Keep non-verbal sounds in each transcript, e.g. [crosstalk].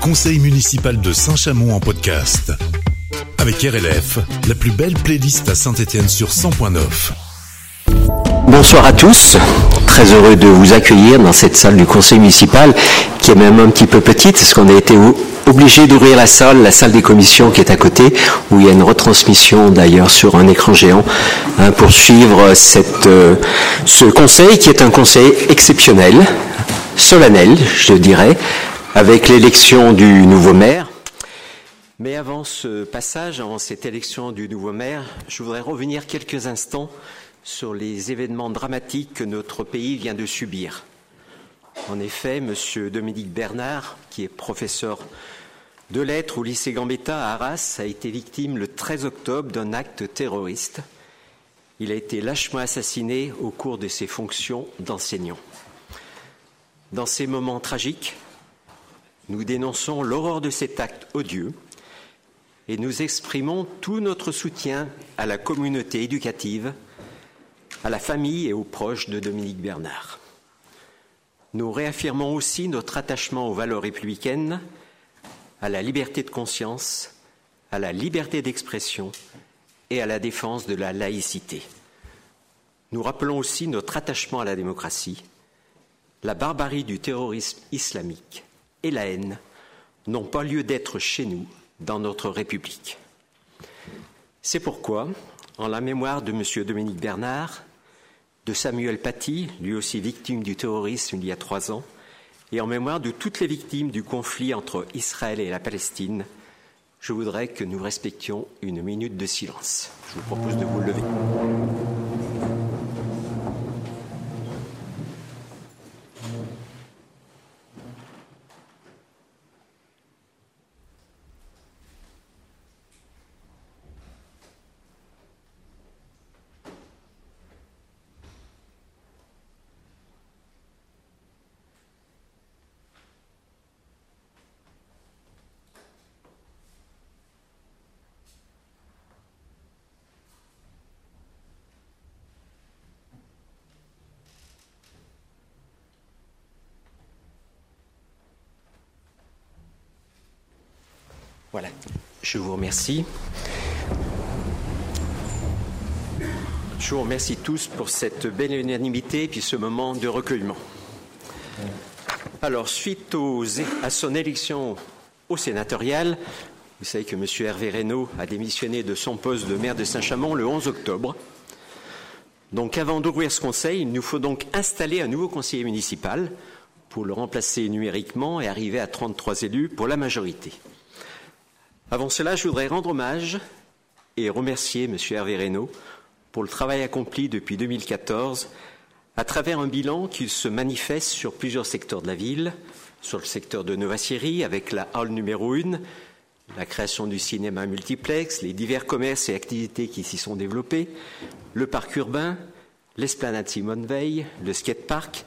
conseil municipal de Saint-Chamond en podcast. Avec RLF, la plus belle playlist à Saint-Étienne sur 100.9. Bonsoir à tous, très heureux de vous accueillir dans cette salle du conseil municipal qui est même un petit peu petite parce qu'on a été obligé d'ouvrir la salle, la salle des commissions qui est à côté, où il y a une retransmission d'ailleurs sur un écran géant hein, pour suivre euh, ce conseil qui est un conseil exceptionnel, solennel je dirais, avec l'élection du nouveau maire. Mais avant ce passage, avant cette élection du nouveau maire, je voudrais revenir quelques instants sur les événements dramatiques que notre pays vient de subir. En effet, M. Dominique Bernard, qui est professeur de lettres au lycée Gambetta à Arras, a été victime le 13 octobre d'un acte terroriste. Il a été lâchement assassiné au cours de ses fonctions d'enseignant. Dans ces moments tragiques, nous dénonçons l'horreur de cet acte odieux et nous exprimons tout notre soutien à la communauté éducative, à la famille et aux proches de Dominique Bernard. Nous réaffirmons aussi notre attachement aux valeurs républicaines, à la liberté de conscience, à la liberté d'expression et à la défense de la laïcité. Nous rappelons aussi notre attachement à la démocratie. La barbarie du terrorisme islamique et la haine n'ont pas lieu d'être chez nous, dans notre République. C'est pourquoi, en la mémoire de M. Dominique Bernard, de Samuel Paty, lui aussi victime du terrorisme il y a trois ans, et en mémoire de toutes les victimes du conflit entre Israël et la Palestine, je voudrais que nous respections une minute de silence. Je vous propose de vous lever. Voilà, je vous remercie. Je vous remercie tous pour cette belle unanimité et ce moment de recueillement. Alors, suite à son élection au sénatorial, vous savez que M. Hervé Reynaud a démissionné de son poste de maire de Saint-Chamond le 11 octobre. Donc, avant d'ouvrir ce conseil, il nous faut donc installer un nouveau conseiller municipal pour le remplacer numériquement et arriver à 33 élus pour la majorité. Avant cela, je voudrais rendre hommage et remercier M. Hervé Reynaud pour le travail accompli depuis 2014 à travers un bilan qui se manifeste sur plusieurs secteurs de la ville, sur le secteur de Nova Syrie avec la hall numéro 1, la création du cinéma multiplex, les divers commerces et activités qui s'y sont développés, le parc urbain, l'esplanade Simone Veil, le skatepark,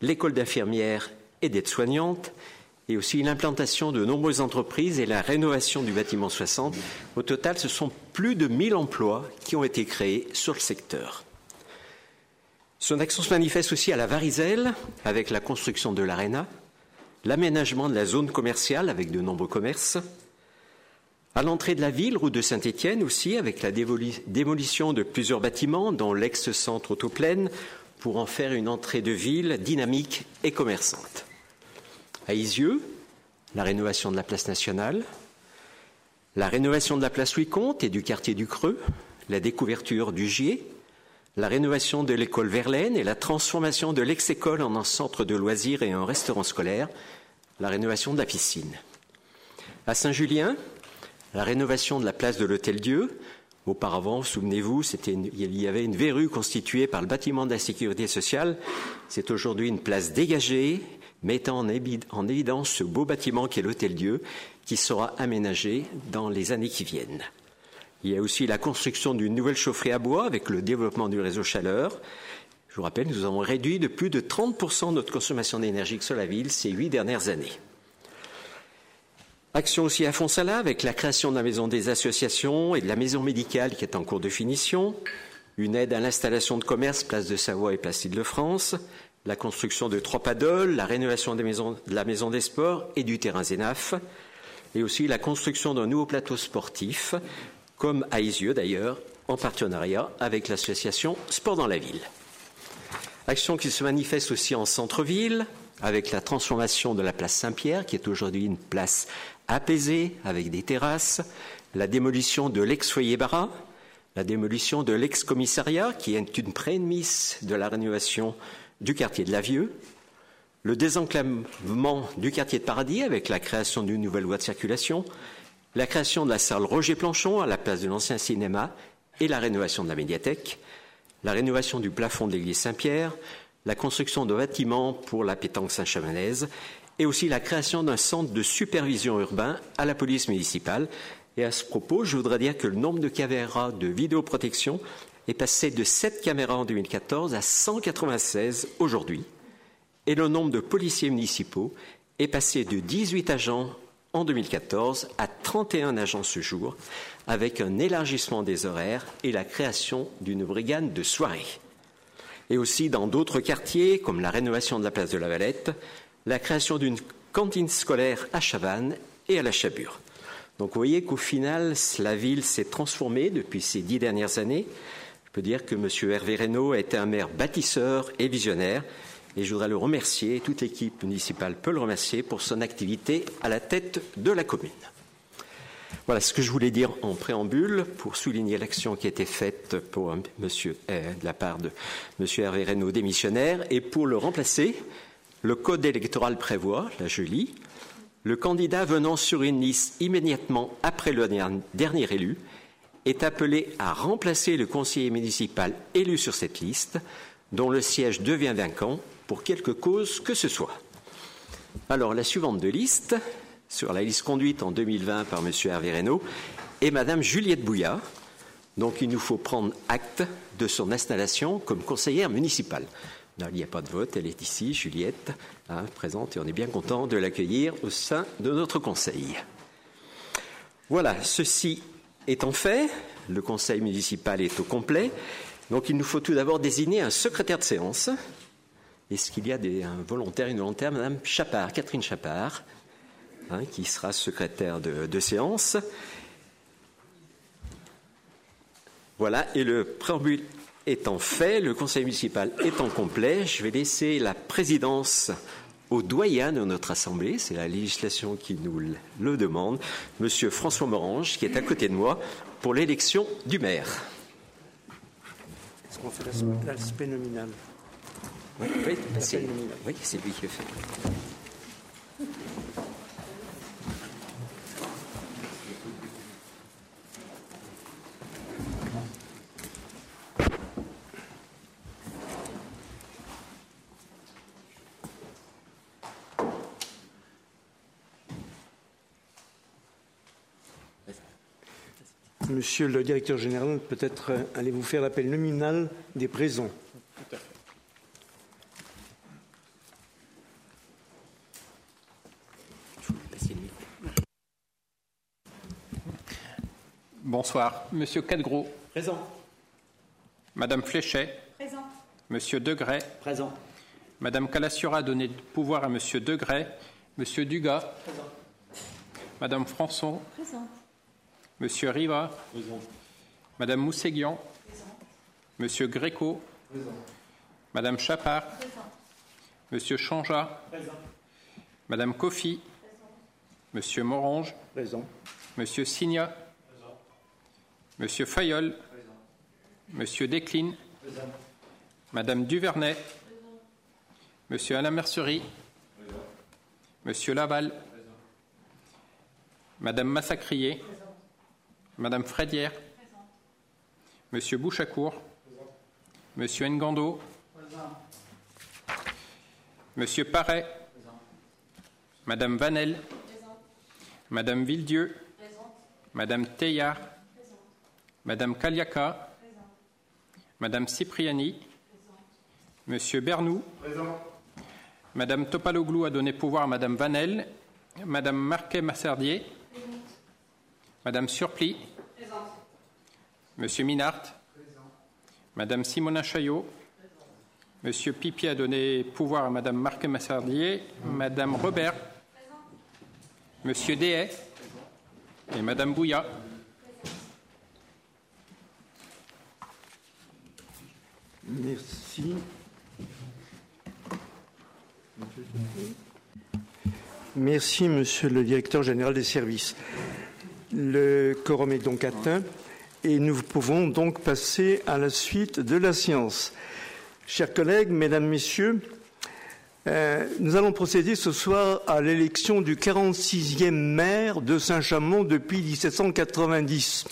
l'école d'infirmières et d'aides-soignantes, et aussi l'implantation de nombreuses entreprises et la rénovation du bâtiment 60. Au total, ce sont plus de 1000 emplois qui ont été créés sur le secteur. Son action se manifeste aussi à la Varizelle avec la construction de l'aréna, l'aménagement de la zone commerciale avec de nombreux commerces, à l'entrée de la ville, route de Saint-Étienne aussi, avec la démolition de plusieurs bâtiments, dont l'ex-centre autoplaine, pour en faire une entrée de ville dynamique et commerçante à Isieux, la rénovation de la place nationale, la rénovation de la place Louis Comte et du quartier du Creux, la découverture du Gier, la rénovation de l'école Verlaine et la transformation de l'ex-école en un centre de loisirs et un restaurant scolaire, la rénovation de la piscine. À Saint-Julien, la rénovation de la place de l'Hôtel-Dieu. Auparavant, souvenez-vous, il y avait une verrue constituée par le bâtiment de la sécurité sociale. C'est aujourd'hui une place dégagée mettant en, évidence ce beau bâtiment qui est l'Hôtel Dieu, qui sera aménagé dans les années qui viennent. Il y a aussi la construction d'une nouvelle chaufferie à bois avec le développement du réseau chaleur. Je vous rappelle, nous avons réduit de plus de 30% notre consommation d'énergie sur la ville ces huit dernières années. Action aussi à Fonsala avec la création de la maison des associations et de la maison médicale qui est en cours de finition, une aide à l'installation de commerce place de Savoie et place de France, la construction de trois paddles, la rénovation de la maison des sports et du terrain Zénaf, et aussi la construction d'un nouveau plateau sportif, comme à Isieux d'ailleurs, en partenariat avec l'association Sport dans la ville. Action qui se manifeste aussi en centre-ville, avec la transformation de la place Saint-Pierre, qui est aujourd'hui une place apaisée, avec des terrasses, la démolition de l'ex-foyer Barra, la démolition de l'ex-commissariat, qui est une prémisse de la rénovation du quartier de la Vieux, le désenclavement du quartier de Paradis avec la création d'une nouvelle voie de circulation, la création de la salle Roger Planchon à la place de l'ancien cinéma et la rénovation de la médiathèque, la rénovation du plafond de l'église Saint-Pierre, la construction de bâtiments pour la pétanque Saint-Chamanaise et aussi la création d'un centre de supervision urbain à la police municipale. Et à ce propos, je voudrais dire que le nombre de caméras de vidéoprotection est passé de 7 caméras en 2014 à 196 aujourd'hui. Et le nombre de policiers municipaux est passé de 18 agents en 2014 à 31 agents ce jour, avec un élargissement des horaires et la création d'une brigade de soirée. Et aussi dans d'autres quartiers, comme la rénovation de la place de la Valette, la création d'une cantine scolaire à Chavannes et à la Chabure. Donc vous voyez qu'au final, la ville s'est transformée depuis ces dix dernières années. Peux dire que M. Hervé Reynaud a été un maire bâtisseur et visionnaire et je voudrais le remercier, toute l'équipe municipale peut le remercier pour son activité à la tête de la commune. Voilà ce que je voulais dire en préambule pour souligner l'action qui a été faite pour monsieur, euh, de la part de M. Hervé Reynaud, démissionnaire, et pour le remplacer, le code électoral prévoit, là je lis, le candidat venant sur une liste immédiatement après le dernier élu est appelé à remplacer le conseiller municipal élu sur cette liste, dont le siège devient vacant pour quelque cause que ce soit. Alors, la suivante de liste, sur la liste conduite en 2020 par M. Hervé Reynaud, est Mme Juliette Bouillat. Donc, il nous faut prendre acte de son installation comme conseillère municipale. Il n'y a pas de vote, elle est ici, Juliette, hein, présente, et on est bien content de l'accueillir au sein de notre conseil. Voilà, ceci étant fait, le conseil municipal est au complet. Donc, il nous faut tout d'abord désigner un secrétaire de séance. Est-ce qu'il y a des, un volontaire, une volontaire Madame Chapard, Catherine Chapard, hein, qui sera secrétaire de, séance? Voilà, et le préambule étant fait, le conseil municipal étant complet, je vais laisser la présidence au doyen de notre assemblée, c'est la législation qui nous le demande, Monsieur François Morange, qui est à côté de moi, pour l'élection du maire. Est-ce qu'on fait l'aspect nominal. oui, c'est lui qui le fait. Monsieur le directeur général, peut-être euh, allez-vous faire l'appel nominal des présents. Bonsoir. Monsieur Cadgros. Présent. Madame Fléchet. Présent. Monsieur Degray. Présent. Madame Calassura a donné pouvoir à Monsieur Degray. Monsieur Dugas. Présent. Madame Françon. Présent. Monsieur Riva. Présent. Madame Mousséguian. Présent. Monsieur Gréco. Présent. Madame Chapard. Monsieur. Présent. Madame Kofi. Monsieur Morange. Monsieur Signa. Monsieur Fayol. Monsieur Desclines. Madame Duvernay. Monsieur Alain Mercerie. Monsieur Laval. Madame Massacrier. Madame Frédière. Monsieur Bouchacourt. Monsieur Ngando. Monsieur Paré. Madame Vanel. Madame Villedieu. Madame Teillard. Madame Kaliaka. Madame Cipriani. Monsieur Bernou. Madame Topaloglou a donné pouvoir à Madame Vanel. Madame Marquet-Masserdier. Madame Surpli. Monsieur Minart. Madame Simona Chaillot. Monsieur Pipi a donné pouvoir à Madame Marc Massardier, Madame Robert, Monsieur Dehay et Madame Bouillat. Merci. Merci, Monsieur le Directeur général des services. Le quorum est donc atteint et nous pouvons donc passer à la suite de la séance. Chers collègues, Mesdames, Messieurs, euh, nous allons procéder ce soir à l'élection du 46e maire de Saint-Chamond depuis 1790.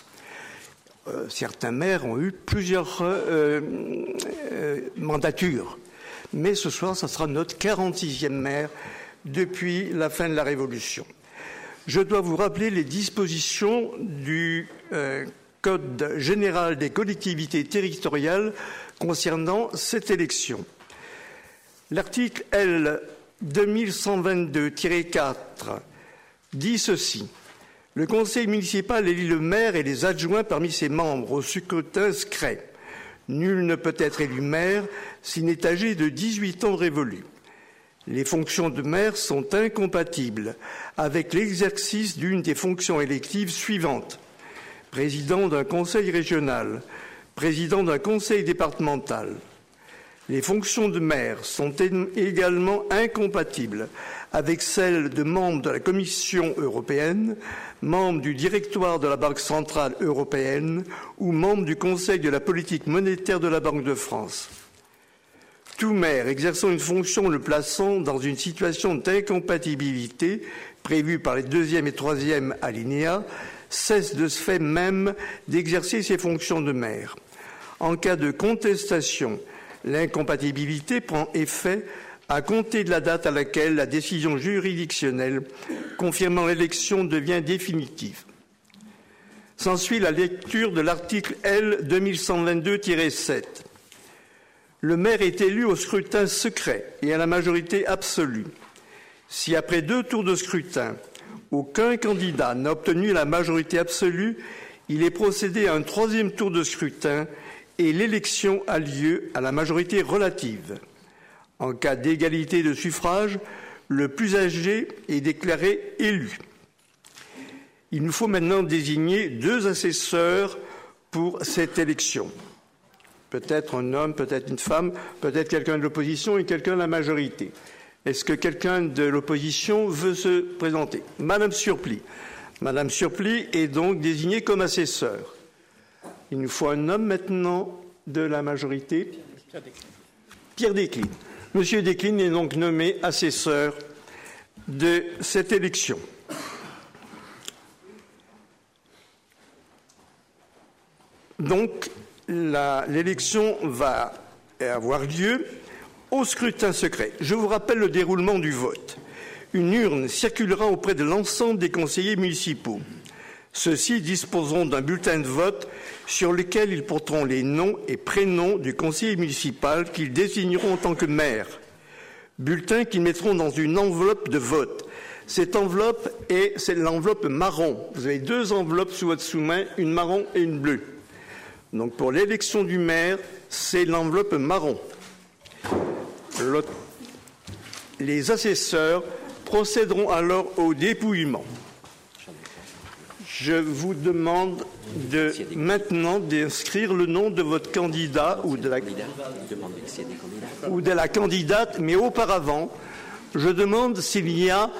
Euh, certains maires ont eu plusieurs euh, mandatures, mais ce soir, ce sera notre 46e maire depuis la fin de la Révolution. Je dois vous rappeler les dispositions du Code général des collectivités territoriales concernant cette élection. L'article L 2122-4 dit ceci. Le conseil municipal élit le maire et les adjoints parmi ses membres au scrutin secret. Nul ne peut être élu maire s'il n'est âgé de 18 ans révolus. Les fonctions de maire sont incompatibles avec l'exercice d'une des fonctions électives suivantes président d'un conseil régional, président d'un conseil départemental. Les fonctions de maire sont également incompatibles avec celles de membre de la Commission européenne, membre du directoire de la Banque centrale européenne ou membre du Conseil de la politique monétaire de la Banque de France. Tout maire exerçant une fonction le plaçant dans une situation d'incompatibilité prévue par les deuxième et troisième alinéas cesse de ce fait même d'exercer ses fonctions de maire. En cas de contestation, l'incompatibilité prend effet à compter de la date à laquelle la décision juridictionnelle confirmant l'élection devient définitive. S'ensuit la lecture de l'article L 2122-7. Le maire est élu au scrutin secret et à la majorité absolue. Si après deux tours de scrutin, aucun candidat n'a obtenu la majorité absolue, il est procédé à un troisième tour de scrutin et l'élection a lieu à la majorité relative. En cas d'égalité de suffrage, le plus âgé est déclaré élu. Il nous faut maintenant désigner deux assesseurs pour cette élection. Peut-être un homme, peut-être une femme, peut-être quelqu'un de l'opposition et quelqu'un de la majorité. Est-ce que quelqu'un de l'opposition veut se présenter? Madame Surpli. Madame Surpli est donc désignée comme assesseur. Il nous faut un homme maintenant de la majorité. Pierre Desclines. Monsieur Desclines est donc nommé assesseur de cette élection. Donc, l'élection va avoir lieu au scrutin secret. Je vous rappelle le déroulement du vote. Une urne circulera auprès de l'ensemble des conseillers municipaux. Ceux-ci disposeront d'un bulletin de vote sur lequel ils porteront les noms et prénoms du conseiller municipal qu'ils désigneront en tant que maire. Bulletin qu'ils mettront dans une enveloppe de vote. Cette enveloppe est, l'enveloppe marron. Vous avez deux enveloppes sous votre sous-main, une marron et une bleue. Donc pour l'élection du maire, c'est l'enveloppe marron les assesseurs procéderont alors au dépouillement. Je vous demande de maintenant d'inscrire le nom de votre candidat ou de, la, ou de la candidate, mais auparavant, je demande s'il y a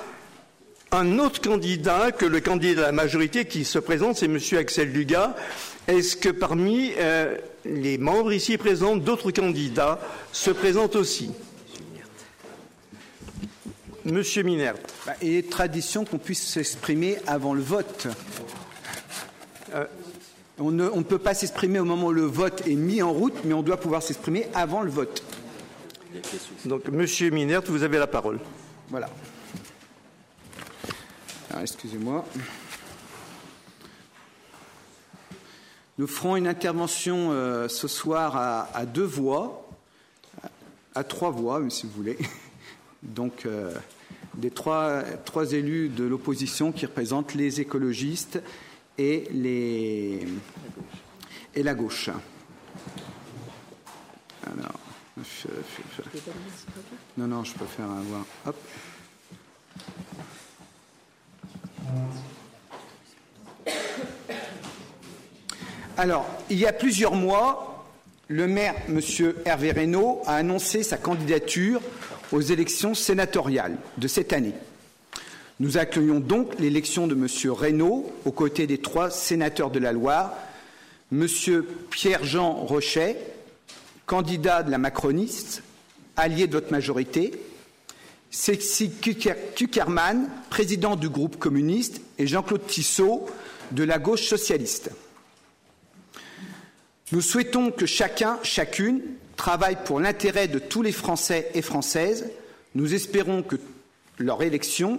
un autre candidat que le candidat de la majorité qui se présente, c'est M. Axel Dugas. Est-ce que parmi euh, les membres ici présents, d'autres candidats se présentent aussi? Monsieur Minert. Bah, il est tradition qu'on puisse s'exprimer avant le vote. Euh, on, ne, peut pas s'exprimer au moment où le vote est mis en route, mais on doit pouvoir s'exprimer avant le vote. Donc, Monsieur Minert, vous avez la parole. Voilà. excusez-moi. Nous ferons une intervention euh, ce soir à, deux voix, à, trois voix, si vous voulez. Donc, euh, des trois, trois élus de l'opposition qui représentent les écologistes et, les, et la gauche. Alors, Non, non, je peux faire un voir. Hop. Alors, il y a plusieurs mois, le maire, M. Hervé Reynaud, a annoncé sa candidature aux élections sénatoriales de cette année. Nous accueillons donc l'élection de M. Reynaud aux côtés des trois sénateurs de la Loire, M. Pierre-Jean Rochet, candidat de la macroniste, allié de votre majorité, Sexy Kuckerman, président du groupe communiste, et Jean-Claude Tissot, de la gauche socialiste. Nous souhaitons que chacun, chacune, travaille pour l'intérêt de tous les Français et Françaises. Nous espérons que leur élection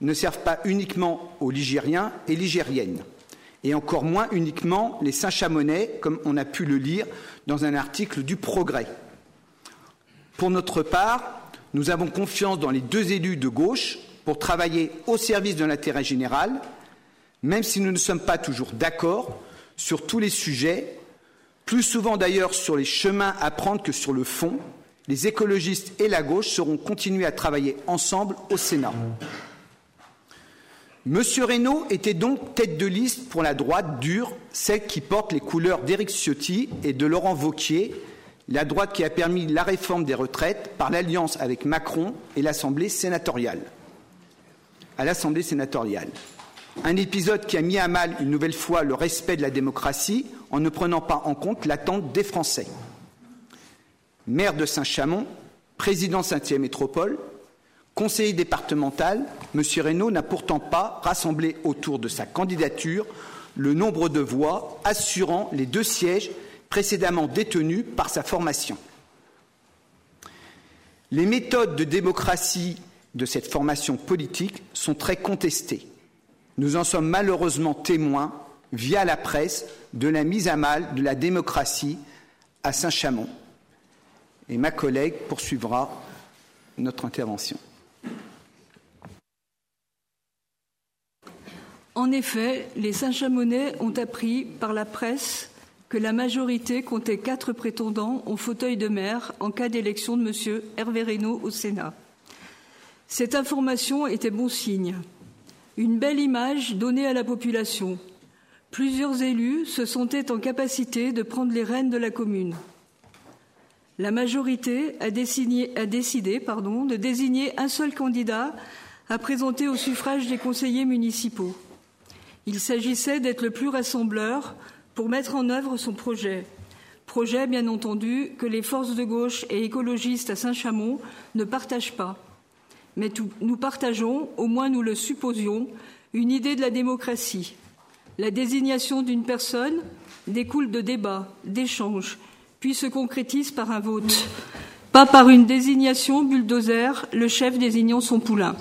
ne serve pas uniquement aux Ligériens et Ligériennes, et encore moins uniquement les Saint-Chamonais, comme on a pu le lire dans un article du Progrès. Pour notre part, nous avons confiance dans les deux élus de gauche pour travailler au service de l'intérêt général, même si nous ne sommes pas toujours d'accord sur tous les sujets plus souvent d'ailleurs sur les chemins à prendre que sur le fond, les écologistes et la gauche seront continués à travailler ensemble au Sénat. Monsieur Reynaud était donc tête de liste pour la droite dure, celle qui porte les couleurs d'Éric Ciotti et de Laurent Vauquier, la droite qui a permis la réforme des retraites par l'alliance avec Macron et l'Assemblée sénatoriale. À l'Assemblée sénatoriale. Un épisode qui a mis à mal une nouvelle fois le respect de la démocratie en ne prenant pas en compte l'attente des Français. Maire de Saint-Chamond, président Saint-Thierry Métropole, conseiller départemental, M. Reynaud n'a pourtant pas rassemblé autour de sa candidature le nombre de voix assurant les deux sièges précédemment détenus par sa formation. Les méthodes de démocratie de cette formation politique sont très contestées. Nous en sommes malheureusement témoins via la presse de la mise à mal de la démocratie à Saint-Chamond. Et ma collègue poursuivra notre intervention. En effet, les Saint-Chamonnais ont appris par la presse que la majorité comptait quatre prétendants au fauteuil de maire en cas d'élection de M. Hervé Reynaud au Sénat. Cette information était bon signe. Une belle image donnée à la population, Plusieurs élus se sentaient en capacité de prendre les rênes de la commune. La majorité a, décidé, de désigner un seul candidat à présenter au suffrage des conseillers municipaux. Il s'agissait d'être le plus rassembleur pour mettre en œuvre son projet. Projet, bien entendu, que les forces de gauche et écologistes à Saint-Chamond ne partagent pas. Mais nous partageons, au moins nous le supposions, une idée de la démocratie, la désignation d'une personne découle de débats, d'échanges, puis se concrétise par un vote, pas par une désignation bulldozer, le chef désignant son poulain.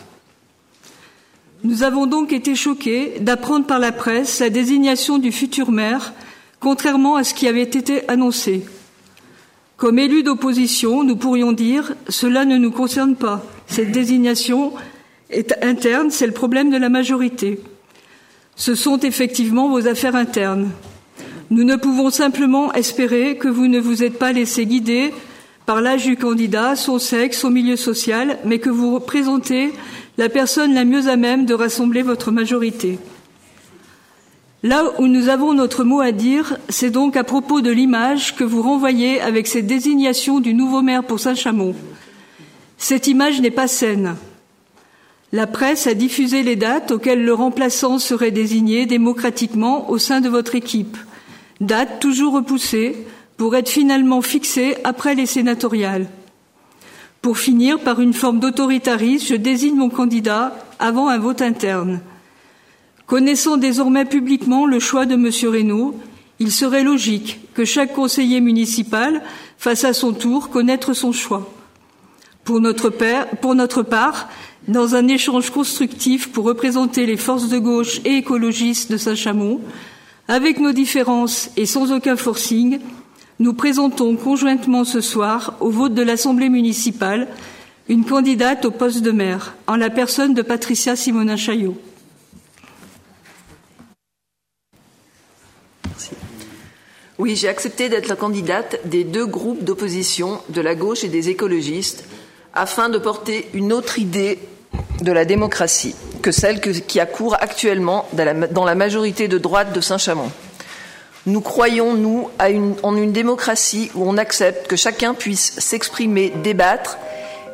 Nous avons donc été choqués d'apprendre par la presse la désignation du futur maire, contrairement à ce qui avait été annoncé. Comme élus d'opposition, nous pourrions dire cela ne nous concerne pas. Cette désignation est interne, c'est le problème de la majorité. Ce sont effectivement vos affaires internes. Nous ne pouvons simplement espérer que vous ne vous êtes pas laissé guider par l'âge du candidat, son sexe, son milieu social, mais que vous représentez la personne la mieux à même de rassembler votre majorité. Là où nous avons notre mot à dire, c'est donc à propos de l'image que vous renvoyez avec cette désignation du nouveau maire pour Saint-Chamond. Cette image n'est pas saine. La presse a diffusé les dates auxquelles le remplaçant serait désigné démocratiquement au sein de votre équipe. Dates toujours repoussées pour être finalement fixées après les sénatoriales. Pour finir par une forme d'autoritarisme, je désigne mon candidat avant un vote interne. Connaissant désormais publiquement le choix de M. Reynaud, il serait logique que chaque conseiller municipal fasse à son tour connaître son choix. Pour notre, pour notre part, dans un échange constructif pour représenter les forces de gauche et écologistes de Saint-Chamond. Avec nos différences et sans aucun forcing, nous présentons conjointement ce soir, au vote de l'Assemblée municipale, une candidate au poste de maire, en la personne de Patricia Simonin Oui, j'ai accepté d'être la candidate des deux groupes d'opposition, de la gauche et des écologistes, afin de porter une autre idée de la démocratie que celle qui accourt actuellement dans la majorité de droite de Saint-Chamond. Nous croyons, nous, en une démocratie où on accepte que chacun puisse s'exprimer, débattre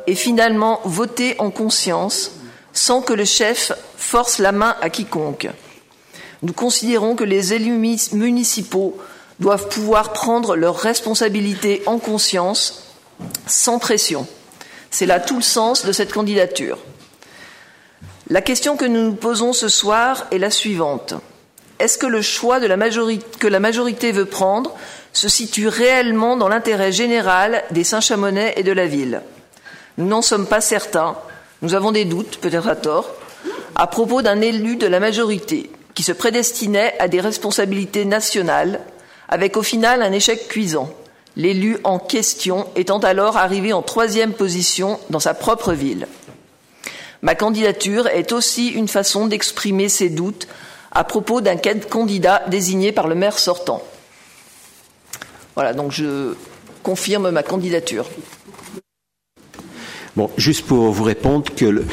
et finalement voter en conscience sans que le chef force la main à quiconque. Nous considérons que les élus municipaux doivent pouvoir prendre leurs responsabilités en conscience, sans pression. C'est là tout le sens de cette candidature. La question que nous nous posons ce soir est la suivante. Est-ce que le choix que la majorité veut prendre se situe réellement dans l'intérêt général des Saint-Chamonais et de la ville? Nous n'en sommes pas certains. Nous avons des doutes, peut-être à tort, à propos d'un élu de la majorité qui se prédestinait à des responsabilités nationales, avec au final un échec cuisant, l'élu en question étant alors arrivé en troisième position dans sa propre ville. Ma candidature est aussi une façon d'exprimer ses doutes à propos d'un candidat désigné par le maire sortant. Voilà, donc je confirme ma candidature. Bon, juste pour vous répondre que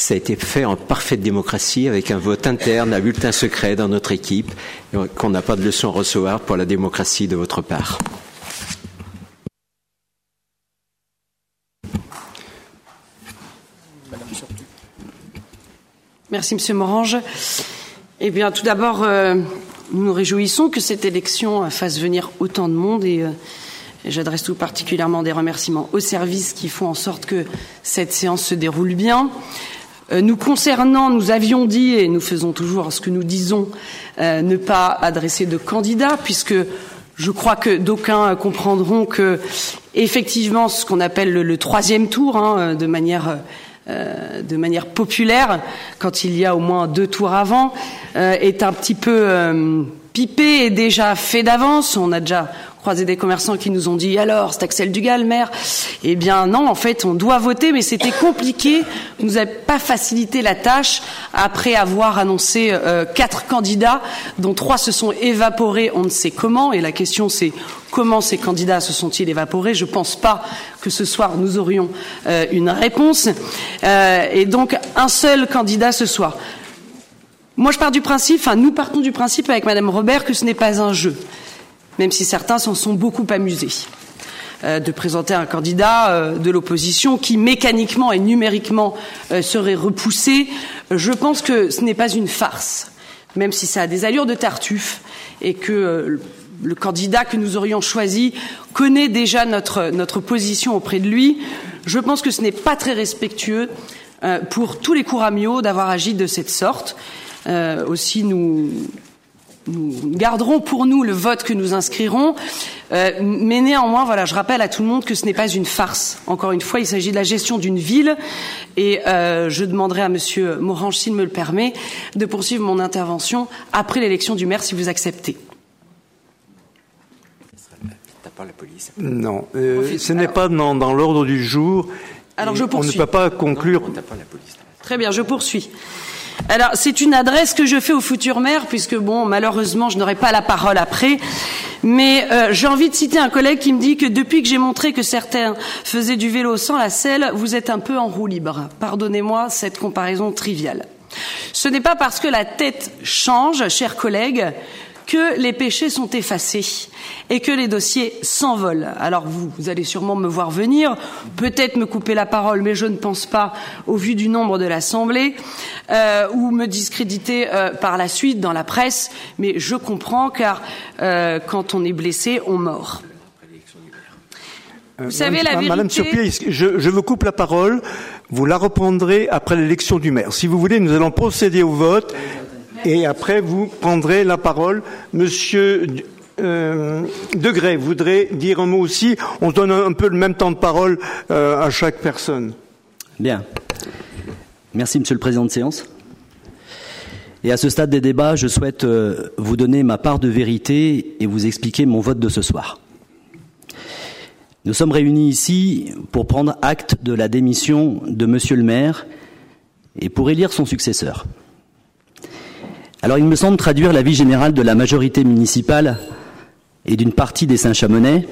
ça a été fait en parfaite démocratie avec un vote interne à bulletin secret dans notre équipe, qu'on n'a pas de leçon à recevoir pour la démocratie de votre part. Merci, Monsieur Morange. Eh bien, tout d'abord, euh, nous nous réjouissons que cette élection fasse venir autant de monde euh, et j'adresse tout particulièrement des remerciements aux services qui font en sorte que cette séance se déroule bien. Euh, nous concernant, nous avions dit, et nous faisons toujours ce que nous disons, euh, ne pas adresser de candidats, puisque je crois que d'aucuns comprendront que, effectivement, ce qu'on appelle le, troisième tour, hein, de manière euh, de manière populaire, quand il y a au moins deux tours avant, est un petit peu pipé et déjà fait d'avance. On a déjà croisé des commerçants qui nous ont dit alors c'est Axel Dugal maire. Eh bien non en fait on doit voter mais c'était compliqué. Nous a pas facilité la tâche après avoir annoncé euh, quatre candidats dont trois se sont évaporés on ne sait comment. Et la question c'est comment ces candidats se sont-ils évaporés? Je pense pas que ce soir nous aurions euh, une réponse. Euh, et donc un seul candidat ce soir. Moi, je pars du principe, enfin, nous partons du principe avec Madame Robert que ce n'est pas un jeu même si certains s'en sont beaucoup amusés euh, de présenter un candidat euh, de l'opposition qui mécaniquement et numériquement euh, serait repoussé. Je pense que ce n'est pas une farce, même si ça a des allures de tartuffe et que le candidat que nous aurions choisi connaît déjà notre, notre position auprès de lui. Je pense que ce n'est pas très respectueux pour tous les couramiaux d'avoir agi de cette sorte. aussi, nous, nous garderons pour nous le vote que nous inscrirons, euh, mais néanmoins, voilà, je rappelle à tout le monde que ce n'est pas une farce. Encore une fois, il s'agit de la gestion d'une ville, et euh, je demanderai à Monsieur Morange, s'il me le permet, de poursuivre mon intervention après l'élection du maire, si vous acceptez. Non, euh, ce n'est pas dans, dans l'ordre du jour. Alors je poursuis. On ne peut pas conclure. Très bien, je poursuis. Alors, c'est une adresse que je fais au futur maire, puisque, bon, malheureusement, je n'aurai pas la parole après. Mais euh, j'ai envie de citer un collègue qui me dit que depuis que j'ai montré que certains faisaient du vélo sans la selle, vous êtes un peu en roue libre. Pardonnez-moi cette comparaison triviale. Ce n'est pas parce que la tête change, chers collègues, que les péchés sont effacés et que les dossiers s'envolent. Alors vous, vous allez sûrement me voir venir, peut-être me couper la parole, mais je ne pense pas, au vu du nombre de l'Assemblée, euh, ou me discréditer euh, par la suite dans la presse, mais je comprends car euh, quand on est blessé, on mord. Vous savez la vérité. Madame Surpier, je, je vous coupe la parole. Vous la reprendrez après l'élection du maire. Si vous voulez, nous allons procéder au vote et après vous prendrez la parole. Monsieur euh, Degré voudrait dire un mot aussi. On donne un peu le même temps de parole euh, à chaque personne. Bien. Merci, Monsieur le Président de séance. Et à ce stade des débats, je souhaite euh, vous donner ma part de vérité et vous expliquer mon vote de ce soir. Nous sommes réunis ici pour prendre acte de la démission de Monsieur le maire et pour élire son successeur. Alors il me semble traduire l'avis général de la majorité municipale et d'une partie des Saint-Chamonais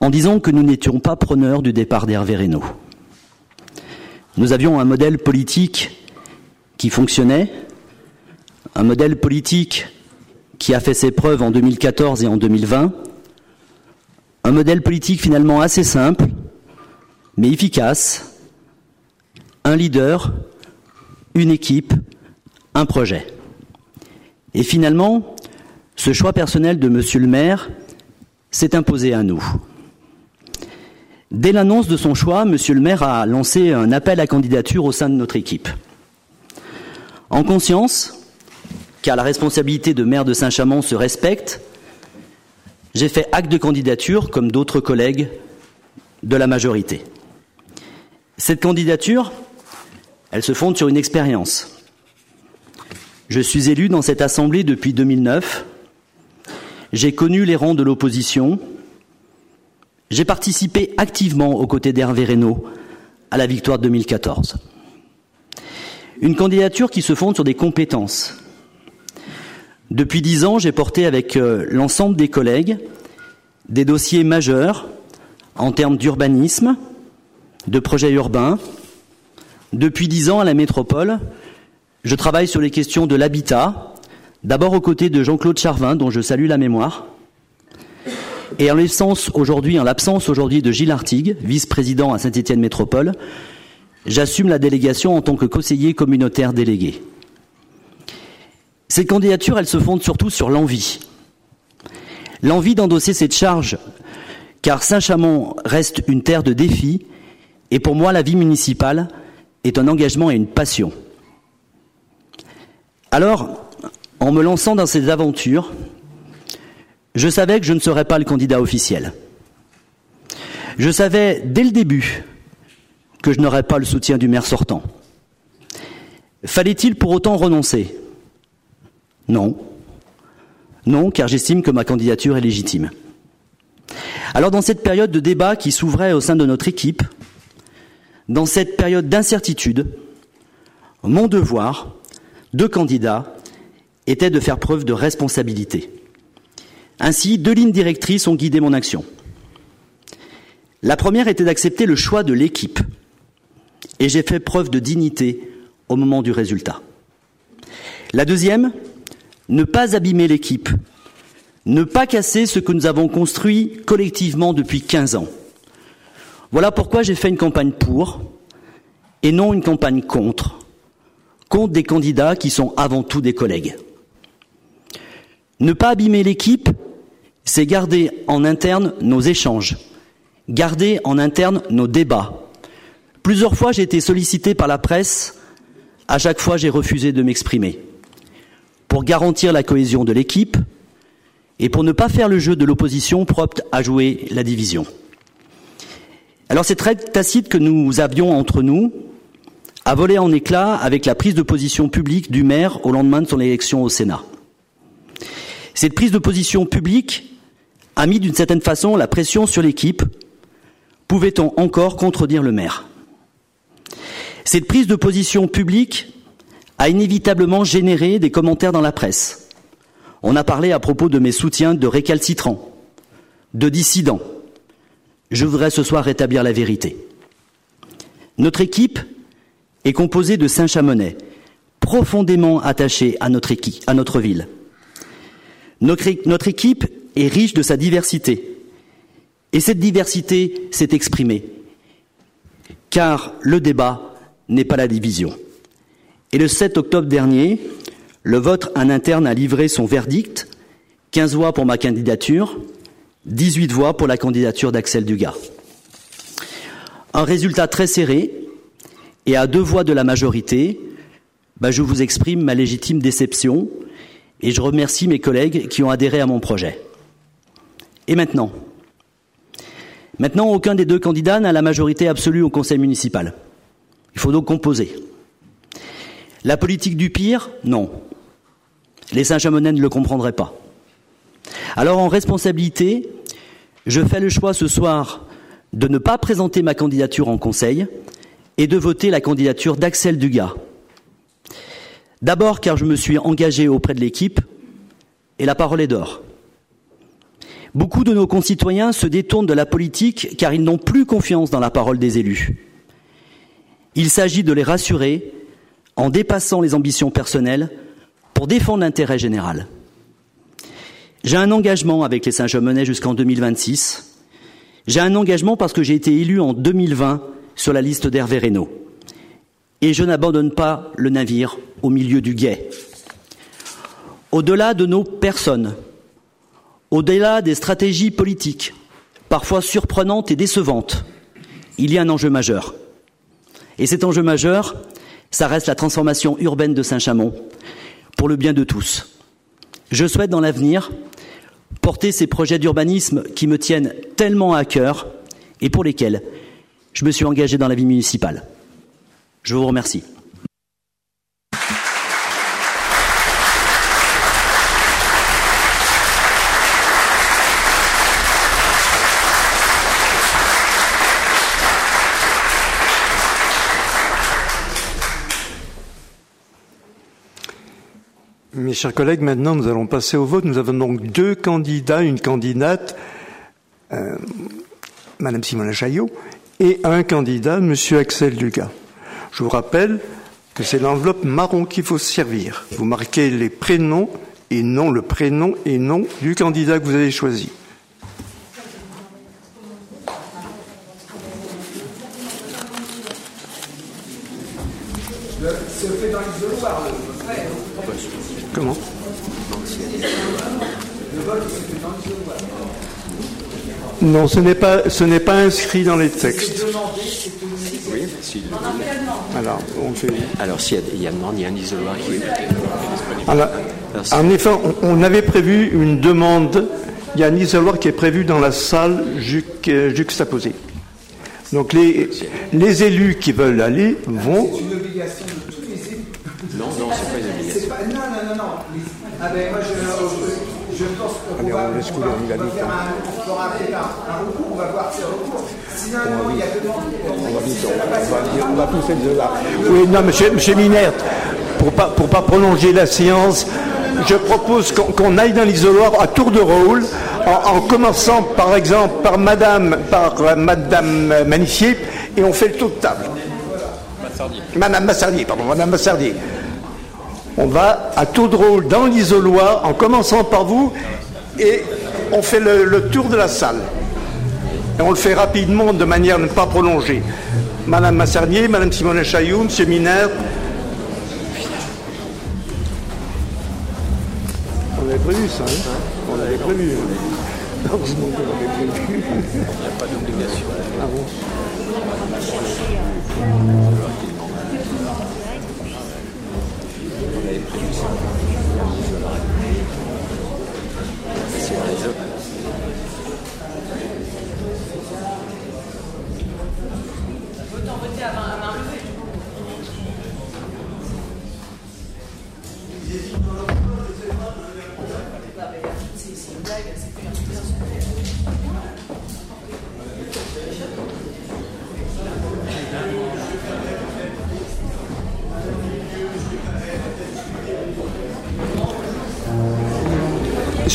en disant que nous n'étions pas preneurs du départ d'Hervé Reynaud. Nous avions un modèle politique qui fonctionnait, un modèle politique qui a fait ses preuves en 2014 et en 2020, un modèle politique finalement assez simple, mais efficace, un leader, une équipe, un projet. Et finalement, ce choix personnel de Monsieur le maire s'est imposé à nous. Dès l'annonce de son choix, Monsieur le maire a lancé un appel à candidature au sein de notre équipe. En conscience, car la responsabilité de maire de Saint-Chamond se respecte, j'ai fait acte de candidature comme d'autres collègues de la majorité. Cette candidature, elle se fonde sur une expérience. Je suis élu dans cette assemblée depuis 2009. J'ai connu les rangs de l'opposition j'ai participé activement aux côtés d'Hervé Reynaud à la victoire de 2014. Une candidature qui se fonde sur des compétences. Depuis dix ans, j'ai porté avec euh, l'ensemble des collègues des dossiers majeurs en termes d'urbanisme, de projets urbains. Depuis dix ans à la métropole, je travaille sur les questions de l'habitat, d'abord aux côtés de Jean-Claude Charvin, dont je salue la mémoire, et en l'absence aujourd'hui, en l'absence aujourd'hui de Gilles Artigue, vice-président à Saint-Étienne Métropole, j'assume la délégation en tant que conseiller communautaire délégué. Cette candidature, elle se fonde surtout sur l'envie. L'envie d'endosser cette charge, car Saint-Chamond reste une terre de défis, et pour moi, la vie municipale est un engagement et une passion. Alors, en me lançant dans ces aventures, je savais que je ne serais pas le candidat officiel. Je savais dès le début que je n'aurais pas le soutien du maire sortant. Fallait-il pour autant renoncer? Non. Non, car j'estime que ma candidature est légitime. Alors dans cette période de débat qui s'ouvrait au sein de notre équipe, dans cette période d'incertitude, mon devoir de candidat était de faire preuve de responsabilité. Ainsi, deux lignes directrices ont guidé mon action. La première était d'accepter le choix de l'équipe, et j'ai fait preuve de dignité au moment du résultat. La deuxième, ne pas abîmer l'équipe, ne pas casser ce que nous avons construit collectivement depuis 15 ans. Voilà pourquoi j'ai fait une campagne pour et non une campagne contre, contre des candidats qui sont avant tout des collègues. Ne pas abîmer l'équipe, c'est garder en interne nos échanges, garder en interne nos débats. Plusieurs fois, j'ai été sollicité par la presse, à chaque fois, j'ai refusé de m'exprimer. Pour garantir la cohésion de l'équipe et pour ne pas faire le jeu de l'opposition propre à jouer la division. Alors cette règle tacite que nous avions entre nous a volé en éclats avec la prise de position publique du maire au lendemain de son élection au Sénat. Cette prise de position publique a mis d'une certaine façon la pression sur l'équipe. Pouvait-on encore contredire le maire Cette prise de position publique a inévitablement généré des commentaires dans la presse. On a parlé à propos de mes soutiens de récalcitrants, de dissidents. Je voudrais ce soir rétablir la vérité. Notre équipe est composée de Saint-Chamonais, profondément attachés à notre, équipe, à notre ville. Notre, notre équipe est riche de sa diversité. Et cette diversité s'est exprimée. Car le débat n'est pas la division. Et le 7 octobre dernier, le vote en interne a livré son verdict 15 voix pour ma candidature, 18 voix pour la candidature d'Axel Dugas. Un résultat très serré, et à deux voix de la majorité, bah, je vous exprime ma légitime déception et je remercie mes collègues qui ont adhéré à mon projet. Et maintenant? Maintenant, aucun des deux candidats n'a la majorité absolue au conseil municipal. Il faut donc composer. La politique du pire? Non. Les Saint-Chamonais ne le comprendraient pas. Alors, en responsabilité, je fais le choix ce soir de ne pas présenter ma candidature en conseil et de voter la candidature d'Axel Dugas. D'abord car je me suis engagé auprès de l'équipe et la parole est d'or. Beaucoup de nos concitoyens se détournent de la politique car ils n'ont plus confiance dans la parole des élus. Il s'agit de les rassurer en dépassant les ambitions personnelles pour défendre l'intérêt général. J'ai un engagement avec les Saint-Germainais jusqu'en 2026. J'ai un engagement parce que j'ai été élu en 2020 sur la liste d'Hervé Reynaud. Et je n'abandonne pas le navire au milieu du guet. Au-delà de nos personnes, au-delà des stratégies politiques, parfois surprenantes et décevantes, il y a un enjeu majeur. Et cet enjeu majeur, ça reste la transformation urbaine de Saint-Chamond, pour le bien de tous. Je souhaite dans l'avenir porter ces projets d'urbanisme qui me tiennent tellement à cœur et pour lesquels je me suis engagé dans la vie municipale. Je vous remercie. Mes chers collègues, maintenant nous allons passer au vote. Nous avons donc deux candidats, une candidate, euh, Madame Simone Chaillot, et un candidat, Monsieur Axel Dugas. Je vous rappelle que c'est l'enveloppe marron qu'il faut servir. Vous marquez les prénoms et non le prénom et nom du candidat que vous avez choisi. Comment? Non, ce n'est pas, ce n'est pas inscrit dans les textes. Oui, si. Alors, on fait. Alors, s'il y, a- il y a demande, il y a un isoloir qui est. Alors, en effet, on, on avait prévu une demande. Il y a un isoloir qui est prévu dans la salle juc- euh, juxtaposée. Donc, les, les élus qui veulent aller vont. une obligation de tous les élus. Non, non, c'est pas une obligation. C'est pas, non, non, non, non. Ah ben moi je, on va, voir il a. On va on pousser là. Oui, non, monsieur, monsieur Minert, pour pas, pour pas prolonger la séance, je propose qu'on aille dans l'isoloir à tour de rôle, en, en commençant par exemple par madame, par euh, madame Manissier, et on fait le tour de table. Madame Massardier, pardon, madame Massardier. On va à tour de rôle dans l'isoloir, en commençant par vous, et on fait le, le tour de la salle. Et on le fait rapidement de manière à ne pas prolonger. Madame Massarnier, Madame Simone Chaillou, Monsieur Minère. On avait prévu ça, hein On avait prévu. hein. Heureusement qu'on avait prévu. Il n'y a pas d'obligation. Ah bon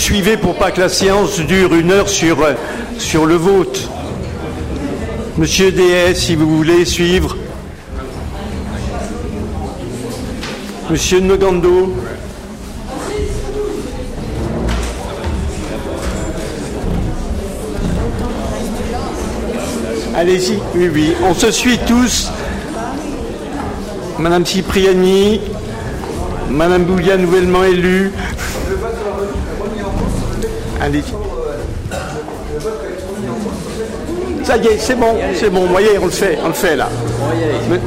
Suivez pour pas que la séance dure une heure sur, euh, sur le vote. Monsieur DS, si vous voulez suivre. Monsieur Nogando. Allez-y, oui, oui. On se suit tous. Madame Cipriani, Madame Boulia, nouvellement élue. Allez-y. Ça y est, c'est bon, c'est bon. Voyez, on le fait, on le fait là. Mais-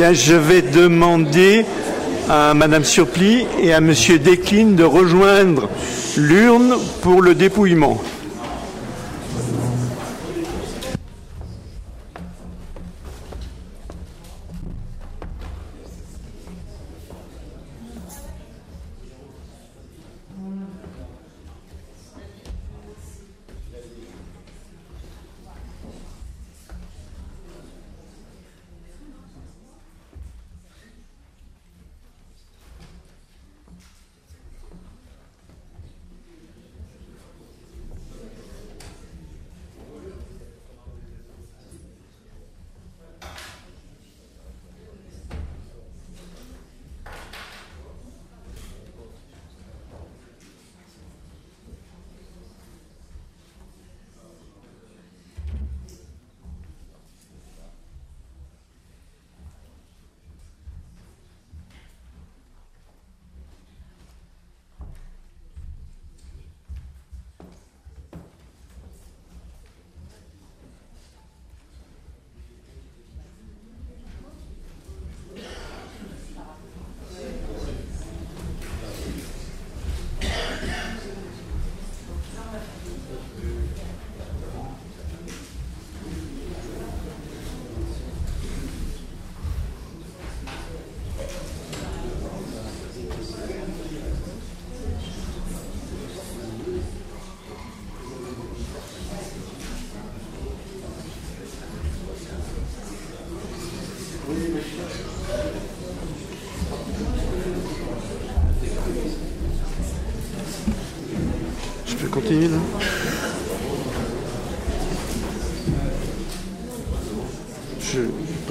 Je vais demander à Madame Surpli et à Monsieur Desclines de rejoindre l'urne pour le dépouillement.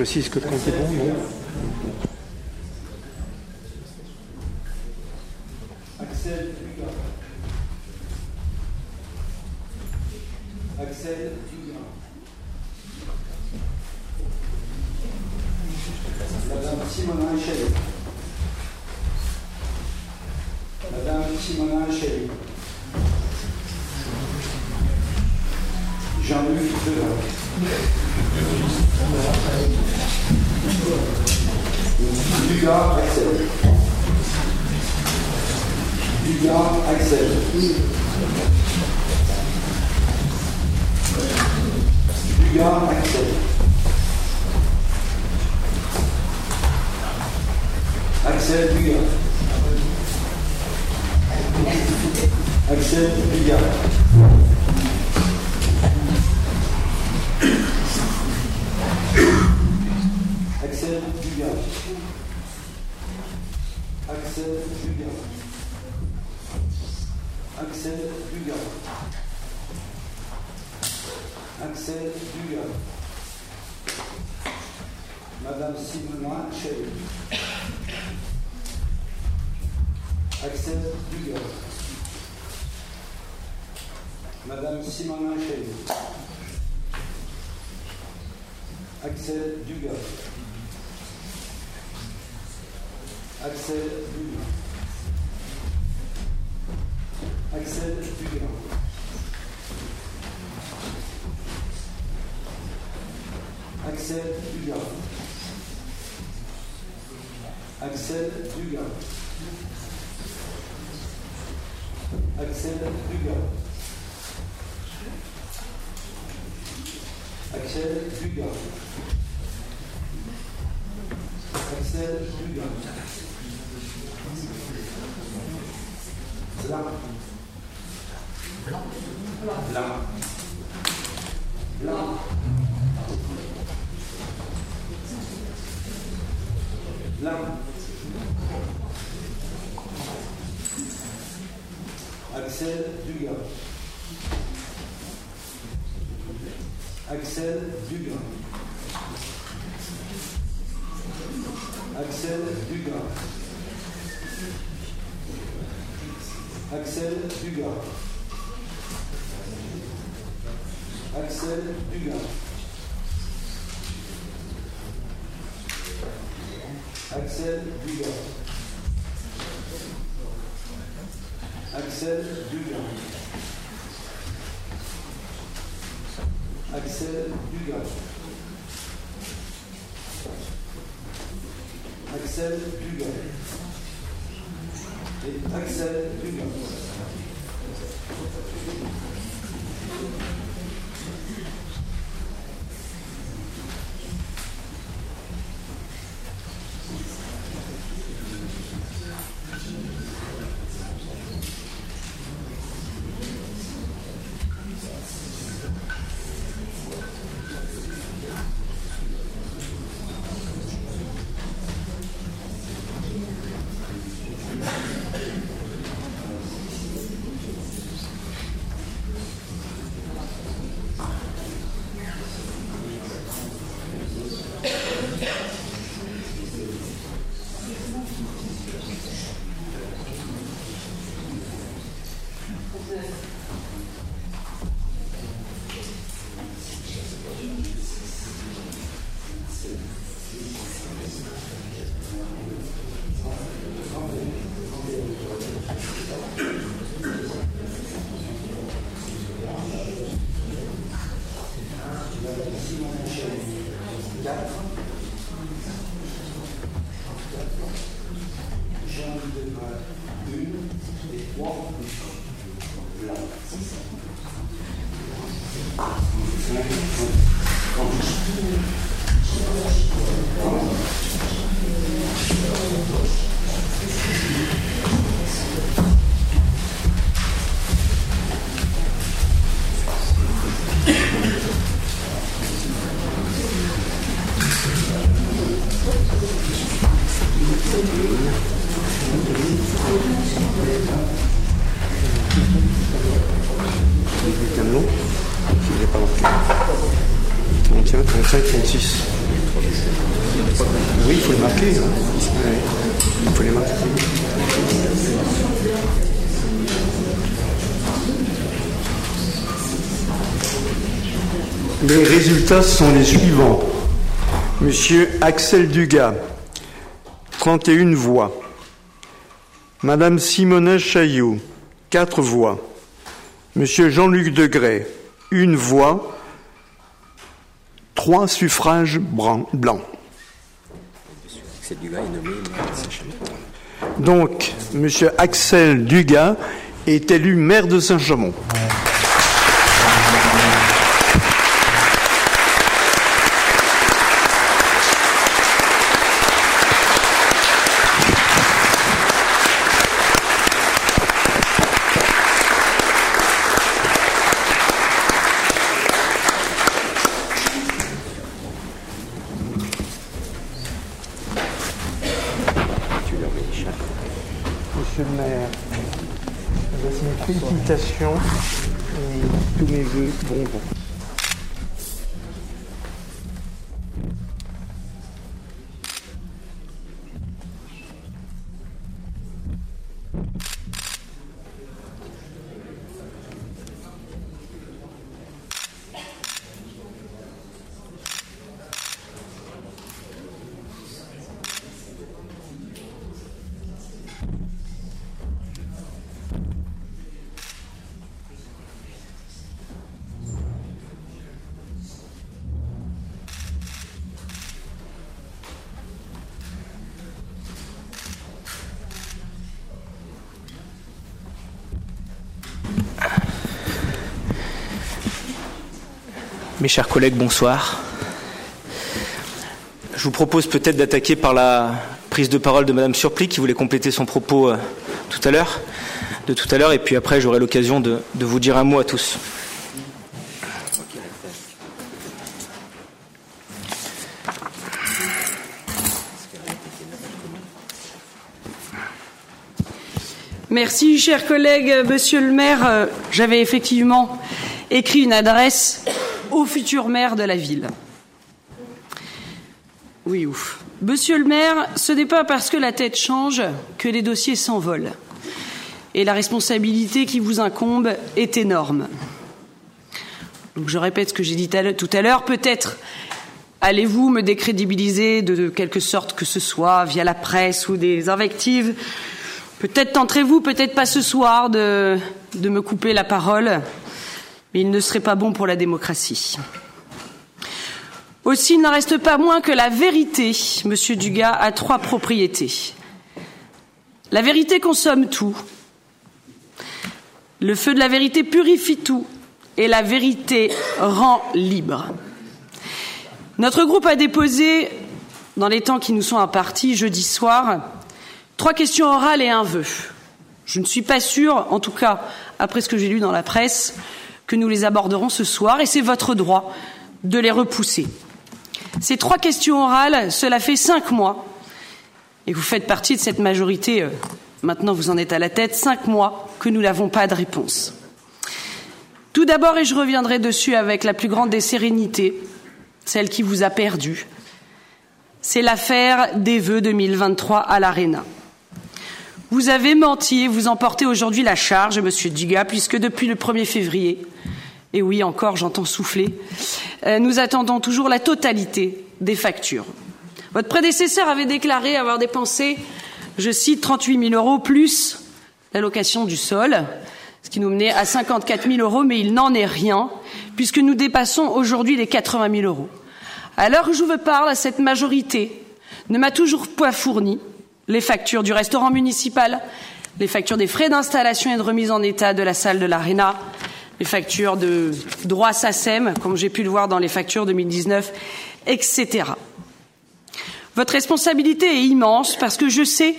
Précise que le compte bon, Axel Bigard. Axel Bigard. Axel Bigard. Axel Bigard. Axel Bugard. Axel Bugard. Madame Sylvain Chéry. Axel Dugas. Madame Simona Chéry. Axel Dugas. Axel Dugas. Axel Dugas. Axel Dugas. Axel Dugas. Axel Dugas. Axel Dugas. Axel Dugas. Blanc. Blanc. Blanc. Blanc. Blanc. Axel Dugas. Axel Dugas. Axel Dugas. Axel Dugas. Axel Dugas. Axel Dugas. Axel Dugas. Axel Dugas. Axel Dugan. Et Axel Dugan. Les résultats sont les suivants. Monsieur Axel Dugas, 31 voix. Madame Simona Chaillot, 4 voix. Monsieur Jean-Luc Degray, une voix, trois suffrages blancs. Axel Dugas est nommé maire de Saint-Chamond. Donc, Monsieur Axel Dugas est élu maire de Saint-Chamond. Chers collègues, bonsoir. Je vous propose peut-être d'attaquer par la prise de parole de Madame Surplis qui voulait compléter son propos euh, tout à l'heure, de tout à l'heure, et puis après j'aurai l'occasion de, de vous dire un mot à tous. Merci, chers collègues. Monsieur le maire, euh, j'avais effectivement écrit une adresse au futur maire de la ville. Oui, ouf. Monsieur le maire, ce n'est pas parce que la tête change que les dossiers s'envolent. Et la responsabilité qui vous incombe est énorme. Donc je répète ce que j'ai dit tout à l'heure. Peut-être allez-vous me décrédibiliser de quelque sorte que ce soit via la presse ou des invectives Peut-être tenterez-vous, peut-être pas ce soir, de, de me couper la parole, mais il ne serait pas bon pour la démocratie. Aussi, il n'en reste pas moins que la vérité, monsieur Dugas, a trois propriétés. La vérité consomme tout. Le feu de la vérité purifie tout. Et la vérité rend libre. Notre groupe a déposé, dans les temps qui nous sont impartis, jeudi soir, trois questions orales et un vœu. Je ne suis pas sûre, en tout cas après ce que j'ai lu dans la presse, que nous les aborderons ce soir, et c'est votre droit de les repousser. Ces trois questions orales, cela fait cinq mois, et vous faites partie de cette majorité, euh, maintenant vous en êtes à la tête, cinq mois que nous n'avons pas de réponse. Tout d'abord, et je reviendrai dessus avec la plus grande des sérénités, celle qui vous a perdu, c'est l'affaire des vœux 2023 à l'Arena. Vous avez menti et vous emportez aujourd'hui la charge, Monsieur Dugas, puisque depuis le 1er février, et oui encore j'entends souffler, euh, nous attendons toujours la totalité des factures. Votre prédécesseur avait déclaré avoir dépensé, je cite, 38 000 euros plus l'allocation du sol, ce qui nous menait à 54 000 euros, mais il n'en est rien, puisque nous dépassons aujourd'hui les 80 000 euros. À l'heure où je vous parle, cette majorité ne m'a toujours pas fourni les factures du restaurant municipal, les factures des frais d'installation et de remise en état de la salle de l'Arena, les factures de droit SACEM, comme j'ai pu le voir dans les factures 2019, etc. Votre responsabilité est immense parce que je sais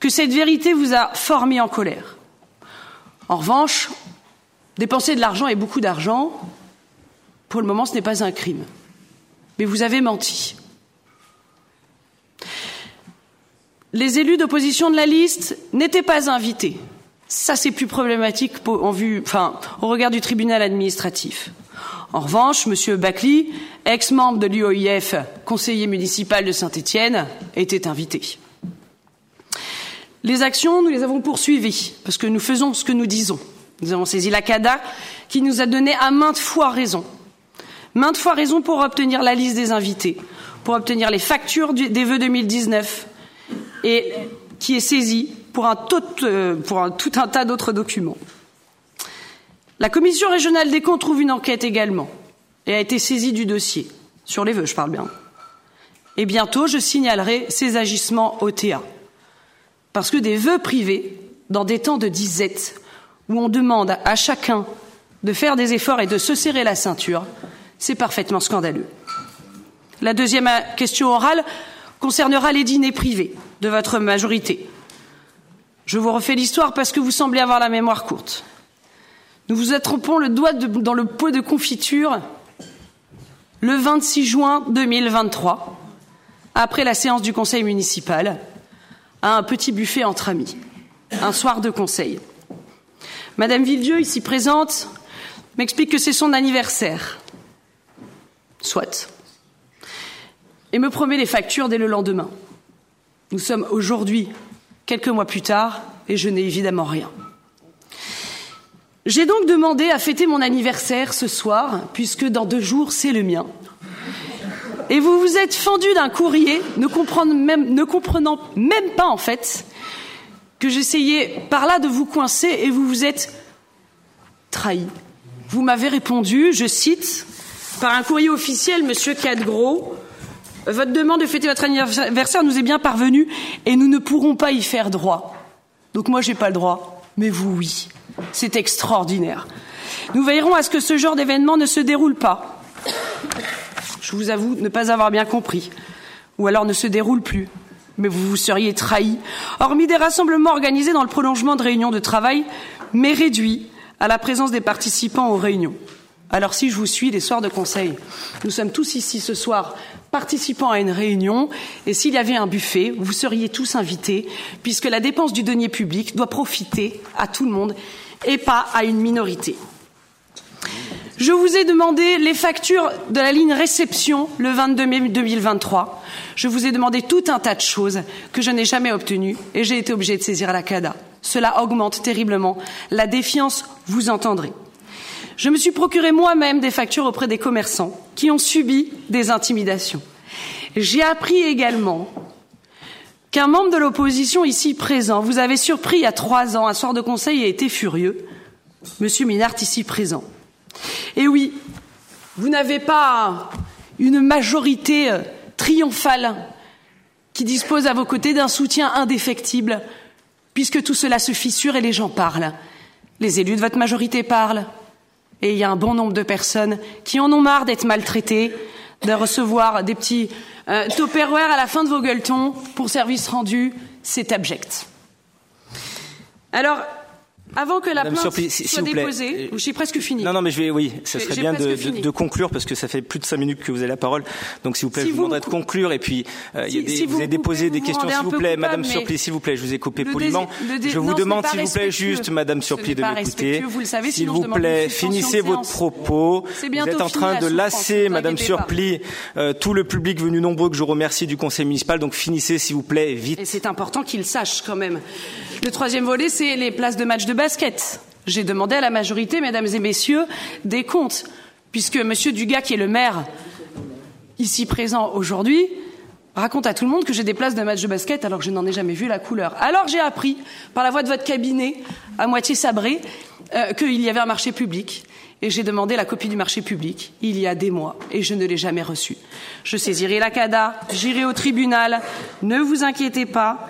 que cette vérité vous a fort mis en colère. En revanche, dépenser de l'argent et beaucoup d'argent, pour le moment, ce n'est pas un crime. Mais vous avez menti. Les élus d'opposition de la liste n'étaient pas invités. Ça, c'est plus problématique au regard du tribunal administratif. En revanche, M. Bacli, ex-membre de l'UOIF, conseiller municipal de Saint-Étienne, était invité. Les actions, nous les avons poursuivies, parce que nous faisons ce que nous disons. Nous avons saisi la CADA, qui nous a donné à maintes fois raison. Maintes fois raison pour obtenir la liste des invités, pour obtenir les factures des vœux 2019, et qui est saisi pour, euh, tout un tas d'autres documents. La commission régionale des comptes trouve une enquête également et a été saisie du dossier, sur les vœux, je parle bien. Et bientôt, je signalerai ces agissements au TA. Parce que des vœux privés, dans des temps de disette, où on demande à chacun de faire des efforts et de se serrer la ceinture, c'est parfaitement scandaleux. La deuxième question orale concernera les dîners privés de votre majorité. Je vous refais l'histoire parce que vous semblez avoir la mémoire courte. Nous vous attrapons le doigt dans le pot de confiture le 26 juin 2023, après la séance du conseil municipal, à un petit buffet entre amis, un soir de conseil. Madame Villedieu, ici présente, m'explique que c'est son anniversaire. Soit. Et me promet les factures dès le lendemain. Nous sommes aujourd'hui, quelques mois plus tard, et je n'ai évidemment rien. J'ai donc demandé à fêter mon anniversaire ce soir, puisque dans deux jours, c'est le mien. Et vous vous êtes fendu d'un courrier, ne comprenant, même, pas, en fait, que j'essayais par là de vous coincer et vous vous êtes trahi. Vous m'avez répondu, je cite, par un courrier officiel, Monsieur Cadgros, votre demande de fêter votre anniversaire nous est bien parvenue et nous ne pourrons pas y faire droit. Donc moi, j'ai pas le droit, mais vous, oui. C'est extraordinaire. Nous veillerons à ce que ce genre d'événement ne se déroule pas. Je vous avoue ne pas avoir bien compris. Ou alors ne se déroule plus. Mais vous vous seriez trahi. Hormis des rassemblements organisés dans le prolongement de réunions de travail, mais réduits à la présence des participants aux réunions. Alors si je vous suis les soirs de conseil, nous sommes tous ici ce soir participant à une réunion, et s'il y avait un buffet, vous seriez tous invités, puisque la dépense du denier public doit profiter à tout le monde et pas à une minorité. Je vous ai demandé les factures de la ligne réception le 22 mai 2023. Je vous ai demandé tout un tas de choses que je n'ai jamais obtenues et j'ai été obligée de saisir la CADA. Cela augmente terriblement la défiance, vous entendrez. Je me suis procuré moi-même des factures auprès des commerçants qui ont subi des intimidations. J'ai appris également qu'un membre de l'opposition ici présent vous avait surpris il y a trois ans, un soir de conseil, et été furieux. Monsieur Minart ici présent. Et oui, vous n'avez pas une majorité euh, triomphale qui dispose à vos côtés d'un soutien indéfectible, puisque tout cela se fissure et les gens parlent. Les élus de votre majorité parlent, et il y a un bon nombre de personnes qui en ont marre d'être maltraitées, de recevoir des petits euh, à la fin de vos gueuletons pour service rendu. C'est abject. Alors, avant que la Madame plainte Surplis, si- soit vous déposée, je suis presque fini. Non, non, mais je vais, oui, ça J'ai- serait j'ai bien de, de- de conclure parce que ça fait plus de cinq minutes que vous avez la parole. Donc, s'il vous plaît, Si je vous vous demanderai de conclure. Et puis, euh, il y a Si- des- si vous, vous avez déposé des vous questions, s'il vous plaît, coupable, Madame mais Surplis, s'il vous plaît, je vous ai coupé poliment. je vous non, demande, s'il vous plaît, juste, Madame n'est de m'écouter. vous S'il vous demande plaît, finissez votre propos. Vous êtes en train de lasser, Madame. Surplis, euh, tout le public venu nombreux que je remercie du Conseil municipal. Donc, finissez, s'il vous plaît, vite. Et c'est important qu'il sache quand même. Le troisième volet, c'est les places de match de basket. J'ai demandé à la majorité, mesdames et messieurs, des comptes, puisque Monsieur Dugas, qui est le maire ici présent aujourd'hui, raconte à tout le monde que j'ai des places de match de basket alors que je n'en ai jamais vu la couleur. Alors j'ai appris, par la voix de votre cabinet, à moitié sabré, euh, qu'il y avait un marché public. Et j'ai demandé la copie du marché public il y a des mois et je ne l'ai jamais reçue. Je saisirai la CADA, j'irai au tribunal, ne vous inquiétez pas.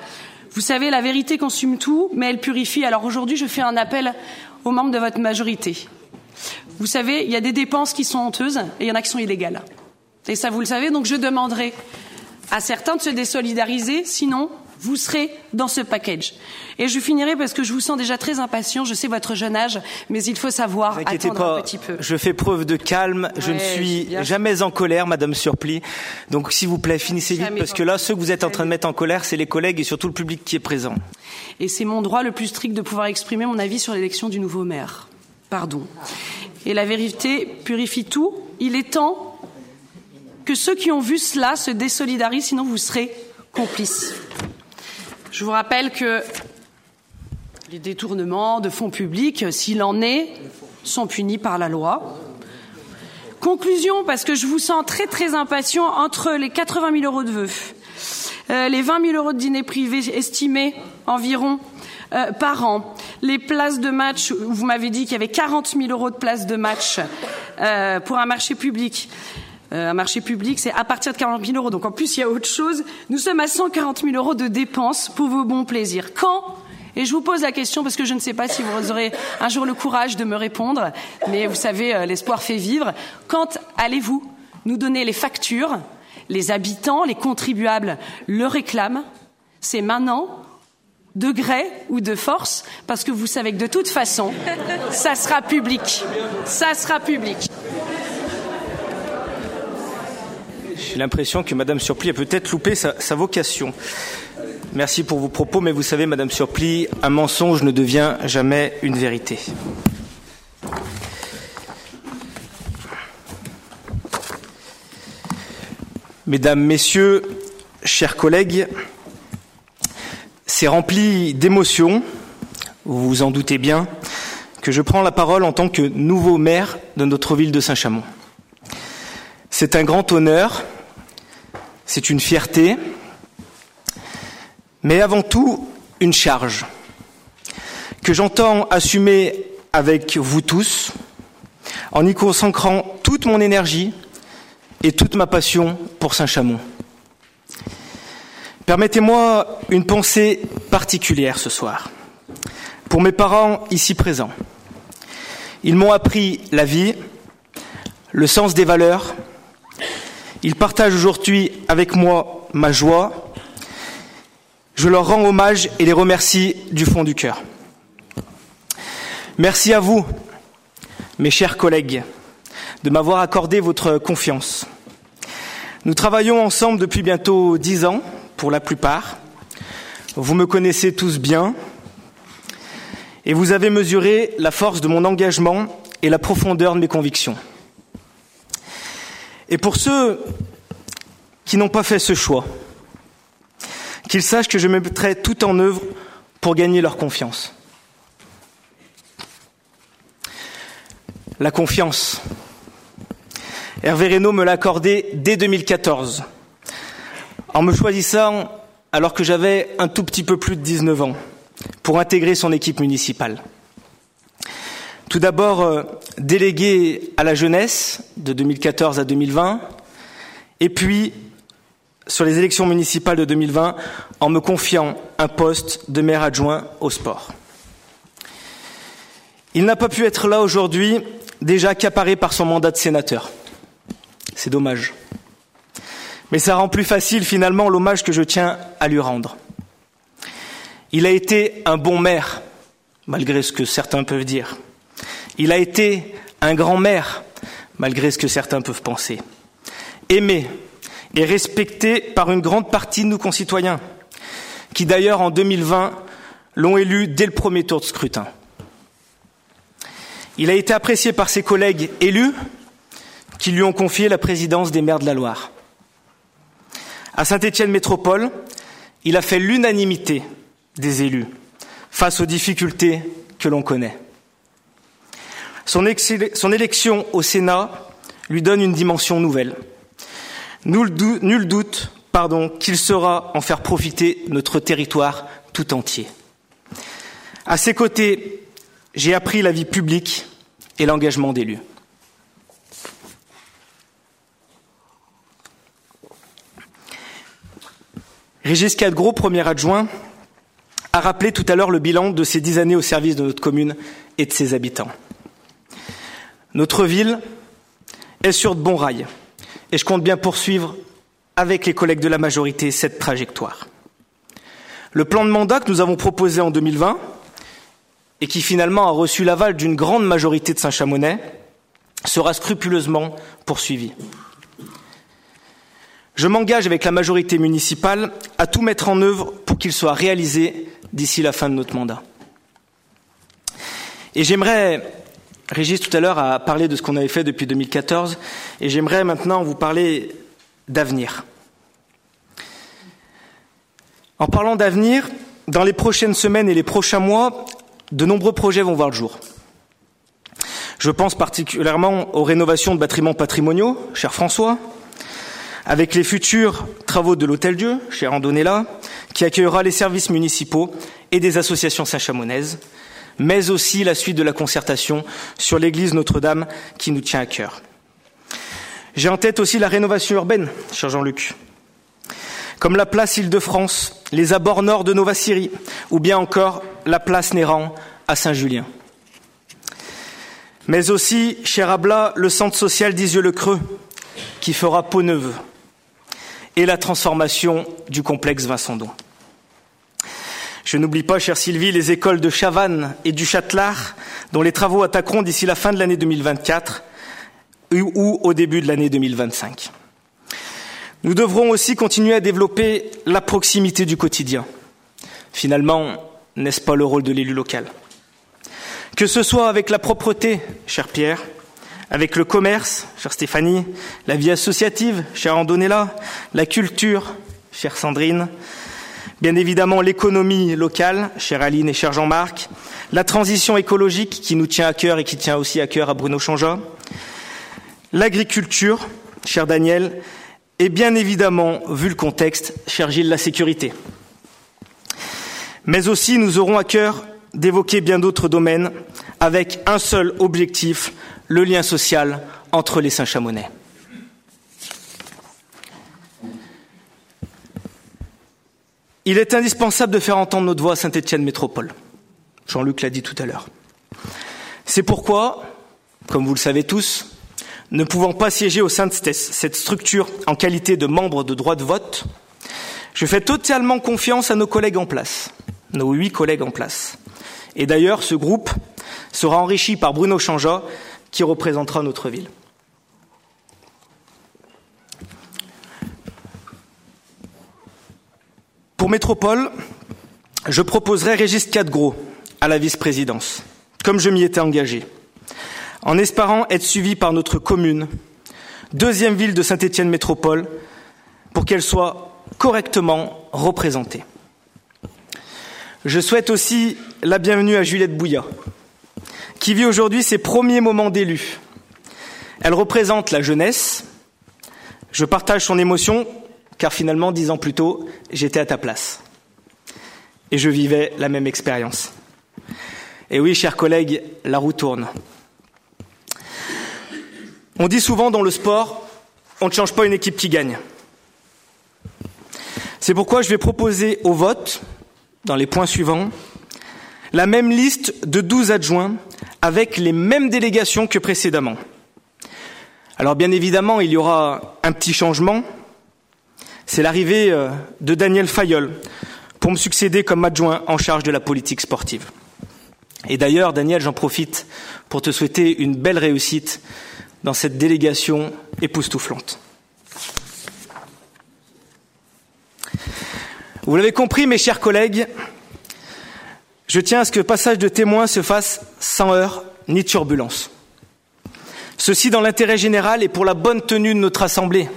Vous savez, la vérité consume tout, mais elle purifie. Alors aujourd'hui, je fais un appel aux membres de votre majorité. Vous savez, il y a des dépenses qui sont honteuses et il y en a qui sont illégales. Et ça, vous le savez, donc je demanderai à certains de se désolidariser, sinon vous serez dans ce package. Et je finirai parce que je vous sens déjà très impatient, je sais votre jeune âge, mais il faut savoir Ne vous inquiétez attendre pas, un petit peu. je fais preuve de calme, je ne suis jamais en colère, Madame Surplis. Donc s'il vous plaît, finissez vite, parce que là, ceux que vous êtes en train de mettre en colère, c'est les collègues et surtout le public qui est présent. Et c'est mon droit le plus strict de pouvoir exprimer mon avis sur l'élection du nouveau maire. Pardon. Et la vérité purifie tout. Il est temps que ceux qui ont vu cela se désolidarisent, sinon vous serez complices. Je vous rappelle que les détournements de fonds publics, s'il en est, sont punis par la loi. Conclusion, parce que je vous sens très très impatient entre les 80 000 euros de vœux, euh, les 20 000 euros de dîner privé estimés environ euh, par an, les places de match, vous m'avez dit qu'il y avait 40 000 euros de places de match euh, pour un marché public. Euh, un marché public, c'est à partir de 40 000 euros. Donc en plus, il y a autre chose. Nous sommes à 140 000 euros de dépenses pour vos bons plaisirs. Quand? Et je vous pose la question parce que je ne sais pas si vous aurez un jour le courage de me répondre, mais vous savez, euh, l'espoir fait vivre. Quand allez-vous nous donner les factures Les habitants, les contribuables le réclament? C'est maintenant, de gré ou de force, parce que vous savez que de toute façon, ça sera public. Ça sera public. J'ai l'impression que Madame Surplis a peut-être loupé sa, vocation. Merci pour vos propos, mais vous savez, Madame Surplis, un mensonge ne devient jamais une vérité. Mesdames, Messieurs, chers collègues, c'est rempli d'émotions, vous vous en doutez bien, que je prends la parole en tant que nouveau maire de notre ville de Saint-Chamond. C'est un grand honneur, c'est une fierté, mais avant tout une charge que j'entends assumer avec vous tous en y consacrant toute mon énergie et toute ma passion pour Saint-Chamond. Permettez-moi une pensée particulière ce soir pour mes parents ici présents. Ils m'ont appris la vie, le sens des valeurs, ils partagent aujourd'hui avec moi ma joie. Je leur rends hommage et les remercie du fond du cœur. Merci à vous, mes chers collègues, de m'avoir accordé votre confiance. Nous travaillons ensemble depuis bientôt dix ans, pour la plupart. Vous me connaissez tous bien et vous avez mesuré la force de mon engagement et la profondeur de mes convictions. Et pour ceux qui n'ont pas fait ce choix, qu'ils sachent que je mettrai tout en œuvre pour gagner leur confiance. La confiance. Hervé Reynaud me l'a accordée dès 2014, en me choisissant alors que j'avais un tout petit peu plus de 19 ans, pour intégrer son équipe municipale. Tout d'abord, euh, délégué à la jeunesse de 2014 à 2020, et puis sur les élections municipales de 2020 en me confiant un poste de maire adjoint au sport. Il n'a pas pu être là aujourd'hui, déjà accaparé par son mandat de sénateur. C'est dommage. Mais ça rend plus facile finalement l'hommage que je tiens à lui rendre. Il a été un bon maire, malgré ce que certains peuvent dire. Il a été un grand maire, malgré ce que certains peuvent penser. Aimé et respecté par une grande partie de nos concitoyens, qui d'ailleurs en 2020 l'ont élu dès le premier tour de scrutin. Il a été apprécié par ses collègues élus qui lui ont confié la présidence des maires de la Loire. À Saint-Étienne Métropole, il a fait l'unanimité des élus face aux difficultés que l'on connaît. Son, élection au Sénat lui donne une dimension nouvelle. Nul, doute, qu'il saura en faire profiter notre territoire tout entier. À ses côtés, j'ai appris la vie publique et l'engagement d'élus. Régis Cadgros, premier adjoint, a rappelé tout à l'heure le bilan de ces dix années au service de notre commune et de ses habitants. Notre ville est sur de bons rails et je compte bien poursuivre avec les collègues de la majorité cette trajectoire. Le plan de mandat que nous avons proposé en 2020 et qui finalement a reçu l'aval d'une grande majorité de Saint-Chamonais sera scrupuleusement poursuivi. Je m'engage avec la majorité municipale à tout mettre en œuvre pour qu'il soit réalisé d'ici la fin de notre mandat. Et j'aimerais, Régis tout à l'heure a parlé de ce qu'on avait fait depuis 2014, et j'aimerais maintenant vous parler d'avenir. En parlant d'avenir, dans les prochaines semaines et les prochains mois, de nombreux projets vont voir le jour. Je pense particulièrement aux rénovations de bâtiments patrimoniaux, cher François, avec les futurs travaux de l'Hôtel Dieu, cher Andonella, qui accueillera les services municipaux et des associations saint-chamonaises, mais aussi la suite de la concertation sur l'église Notre-Dame qui nous tient à cœur. J'ai en tête aussi la rénovation urbaine, cher Jean-Luc, comme la place Île-de-France, les abords nord de Nova Syrie, ou bien encore la place Néran à Saint-Julien. Mais aussi, cher Abla, le centre social d'Isieux-le-Creux, qui fera peau neuve, et la transformation du complexe Vincendon. Je n'oublie pas, chère Sylvie, les écoles de Chavannes et du Châtelard, dont les travaux attaqueront d'ici la fin de l'année 2024 ou au début de l'année 2025. Nous devrons aussi continuer à développer la proximité du quotidien. Finalement, n'est-ce pas le rôle de l'élu local? Que ce soit avec la propreté, cher Pierre, avec le commerce, chère Stéphanie, la vie associative, chère Andonella, la culture, chère Sandrine, bien évidemment l'économie locale, chère Aline et cher Jean-Marc, la transition écologique qui nous tient à cœur et qui tient aussi à cœur à Bruno Changea, l'agriculture, cher Daniel, et bien évidemment, vu le contexte, cher Gilles, la sécurité. Mais aussi, nous aurons à cœur d'évoquer bien d'autres domaines avec un seul objectif, le lien social entre les Saint-Chamonais. Il est indispensable de faire entendre notre voix à Saint-Étienne Métropole. Jean-Luc l'a dit tout à l'heure. C'est pourquoi, comme vous le savez tous, ne pouvant pas siéger au sein de cette structure en qualité de membre de droit de vote, je fais totalement confiance à nos collègues en place, nos huit collègues en place. Et d'ailleurs, ce groupe sera enrichi par Bruno Changea, qui représentera notre ville. Pour Métropole, je proposerai Régis Cadgros à la vice-présidence, comme je m'y étais engagé, en espérant être suivi par notre commune, deuxième ville de Saint-Étienne Métropole, pour qu'elle soit correctement représentée. Je souhaite aussi la bienvenue à Juliette Bouillat, qui vit aujourd'hui ses premiers moments d'élu. Elle représente la jeunesse. Je partage son émotion, car finalement, dix ans plus tôt, j'étais à ta place. Et je vivais la même expérience. Et oui, chers collègues, la roue tourne. On dit souvent dans le sport on ne change pas une équipe qui gagne. C'est pourquoi je vais proposer au vote, dans les points suivants, la même liste de 12 adjoints avec les mêmes délégations que précédemment. Alors bien évidemment, il y aura un petit changement. C'est l'arrivée euh, de Daniel Fayol pour me succéder comme adjoint en charge de la politique sportive. Et d'ailleurs, Daniel, j'en profite pour te souhaiter une belle réussite dans cette délégation époustouflante. Vous l'avez compris, mes chers collègues, je tiens à ce que le passage de témoin se fasse sans heurts ni turbulence. Ceci dans l'intérêt général et pour la bonne tenue de notre Assemblée.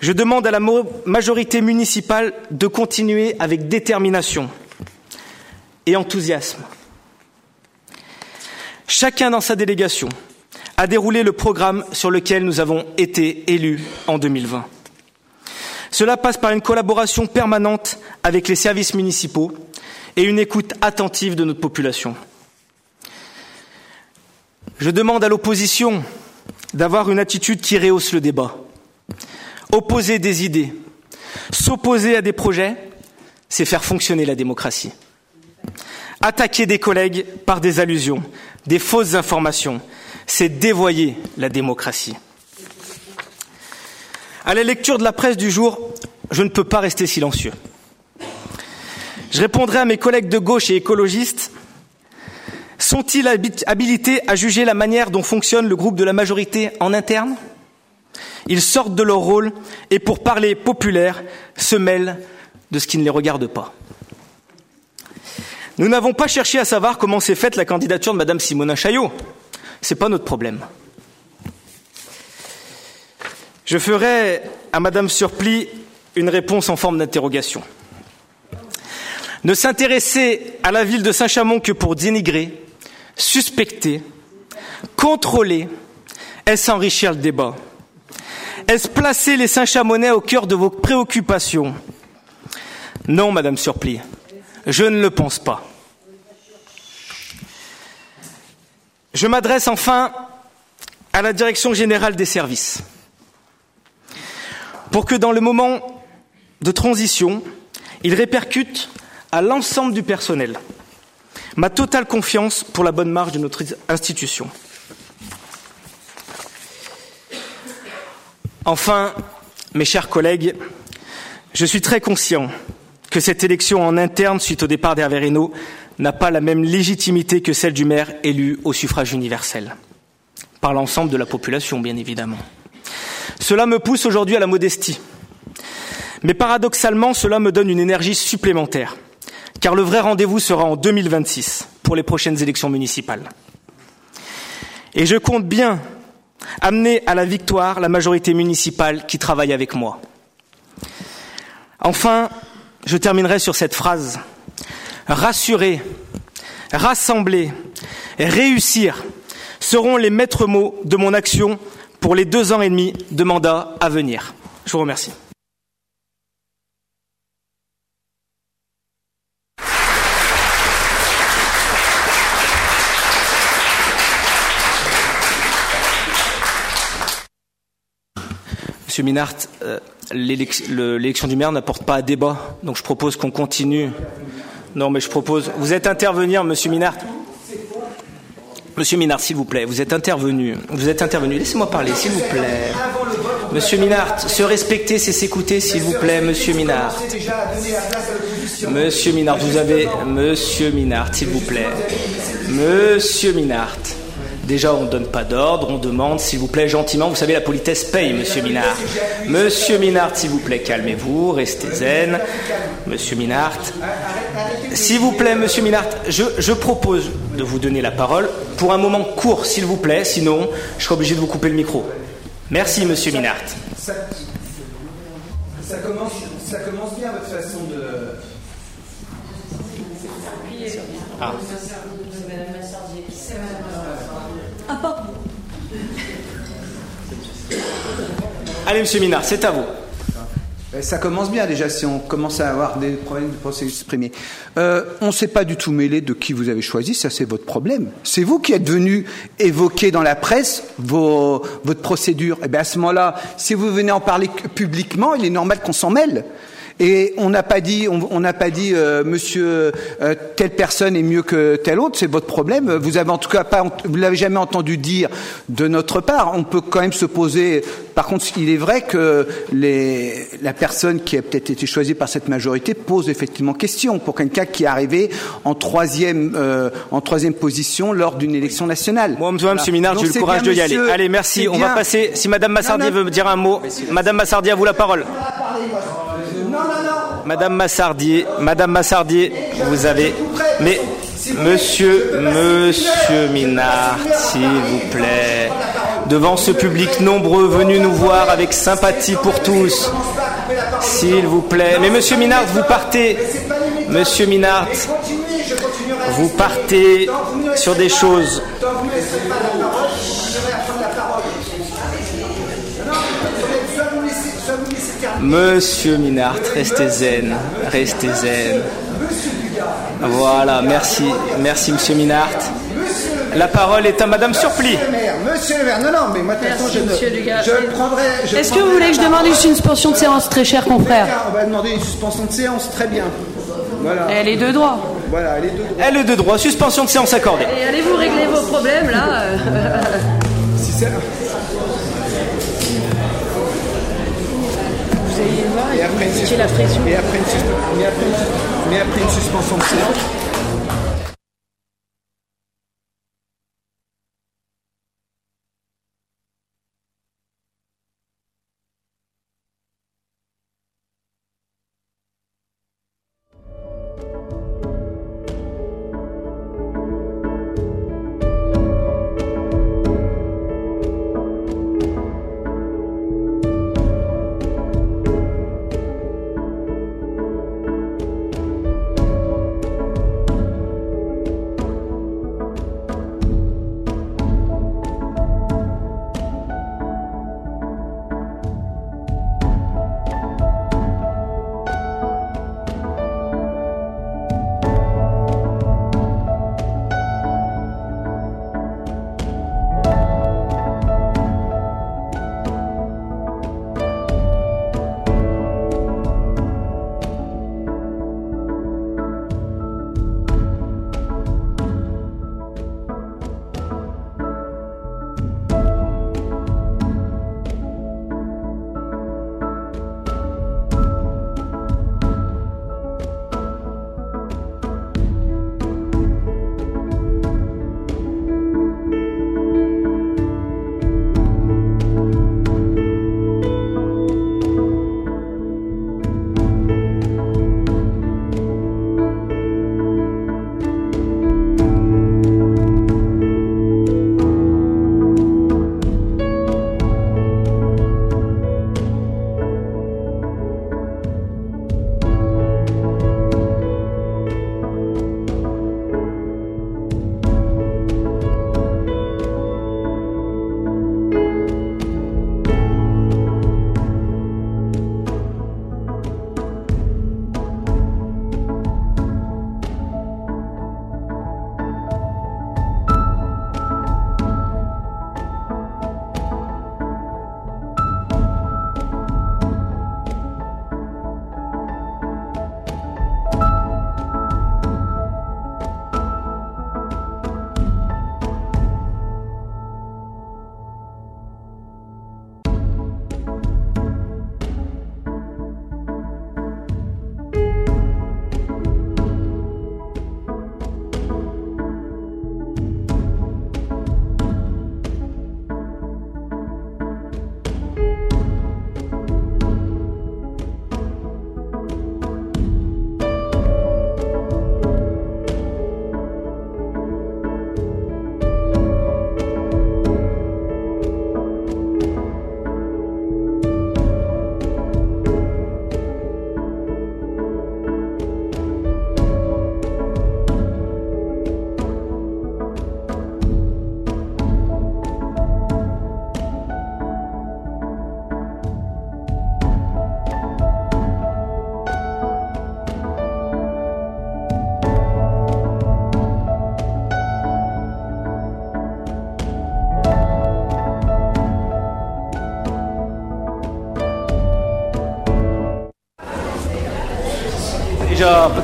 Je demande à la majorité municipale de continuer avec détermination et enthousiasme. Chacun dans sa délégation a déroulé le programme sur lequel nous avons été élus en 2020. Cela passe par une collaboration permanente avec les services municipaux et une écoute attentive de notre population. Je demande à l'opposition d'avoir une attitude qui rehausse le débat. Opposer des idées, s'opposer à des projets, c'est faire fonctionner la démocratie. Attaquer des collègues par des allusions, des fausses informations, c'est dévoyer la démocratie. À la lecture de la presse du jour, je ne peux pas rester silencieux. Je répondrai à mes collègues de gauche et écologistes sont-ils habilités à juger la manière dont fonctionne le groupe de la majorité en interne? Ils sortent de leur rôle et, pour parler populaire, se mêlent de ce qui ne les regarde pas. Nous n'avons pas cherché à savoir comment s'est faite la candidature de Madame Simona Chaillot. Ce n'est pas notre problème. Je ferai à Madame Surplis une réponse en forme d'interrogation. Ne s'intéresser à la ville de Saint-Chamond que pour dénigrer, suspecter, contrôler, est-ce enrichir le débat? Est-ce placer les Saint-Chamonnais au cœur de vos préoccupations? Non, Madame Surplis, je ne le pense pas. Je m'adresse enfin à la Direction générale des services pour que dans le moment de transition, il répercute à l'ensemble du personnel ma totale confiance pour la bonne marche de notre institution. Enfin, mes chers collègues, je suis très conscient que cette élection en interne suite au départ d'Hervé Reynaud n'a pas la même légitimité que celle du maire élu au suffrage universel, par l'ensemble de la population, bien évidemment. Cela me pousse aujourd'hui à la modestie. Mais paradoxalement, cela me donne une énergie supplémentaire, car le vrai rendez-vous sera en 2026 pour les prochaines élections municipales. Et je compte bien amener à la victoire la majorité municipale qui travaille avec moi. Enfin, je terminerai sur cette phrase. Rassurer, rassembler, réussir seront les maîtres mots de mon action pour les deux ans et demi de mandat à venir. Je vous remercie. Monsieur Minart, euh, l'élection du maire n'apporte pas à débat, donc je propose qu'on continue. Non, mais je propose. Vous êtes intervenir, Monsieur Minart. Monsieur Minard, s'il vous plaît, vous êtes intervenu. Vous êtes intervenu. Laissez-moi parler, s'il vous plaît. Monsieur Minard, se respecter, c'est s'écouter, s'il vous plaît, Monsieur Minard. Monsieur Minard, vous avez. Monsieur Minard, s'il vous plaît. Monsieur Minard. Déjà, on ne donne pas d'ordre, on demande, s'il vous plaît, gentiment. Vous savez, la politesse paye, monsieur Minard. Monsieur Minard, s'il vous plaît, calmez-vous, restez zen. Monsieur Minard. S'il vous plaît, monsieur Minard, je, je, propose de vous donner la parole pour un moment court, s'il vous plaît, sinon je serai obligé de vous couper le micro. Merci, monsieur Minard. Ça, ça, commence, ça commence bien, votre façon de. Ah. Ah, pardon. Allez, monsieur Minard, c'est à vous. Euh, ça commence bien déjà si on commence à avoir des problèmes de procédure supprimée. Euh, on ne s'est pas du tout mêlé de qui vous avez choisi, ça c'est votre problème. C'est vous qui êtes venu évoquer dans la presse votre procédure. Et bien à ce moment-là, si vous venez en parler publiquement, il est normal qu'on s'en mêle. Et on n'a pas dit, on n'a pas dit, euh, Monsieur, euh, telle personne est mieux que telle autre. C'est votre problème. Vous avez en tout cas pas, vous l'avez jamais entendu dire de notre part. On peut quand même se poser. Par contre, il est vrai que les, la personne qui a peut-être été choisie par cette majorité pose effectivement question pour quelqu'un qui est arrivé en troisième, euh, en troisième position lors d'une élection nationale. Moi, voilà. Monsieur Minard, j'ai eu le courage de y aller. Allez, merci. On va passer. Si Madame Massardier veut me dire un mot, Madame Massardier, à vous la parole. Madame Massardier, Madame Massardier, vous avez. Mais Monsieur, Monsieur Minard, s'il vous plaît, devant ce public nombreux venu nous voir avec sympathie pour tous, s'il vous plaît. Mais Monsieur Minard, vous partez, Monsieur Minard, vous partez sur des choses. Monsieur Minard, restez zen, restez zen. Voilà, merci, merci Monsieur Minard. La parole est à Madame Surplis. Monsieur le maire, non, non, mais moi, de toute façon, je, ne, je prendrai. Est-ce que vous voulez que je demande une suspension de séance, très cher confrère On va demander une suspension de séance, très bien. Voilà. Elle est de droit. Voilà, elle est de droit. Elle est de droit. Suspension de séance accordée. Et allez-vous régler vos problèmes là si c'est. Vous allez voir et, et après, une, après une, mais après une suspension de séance.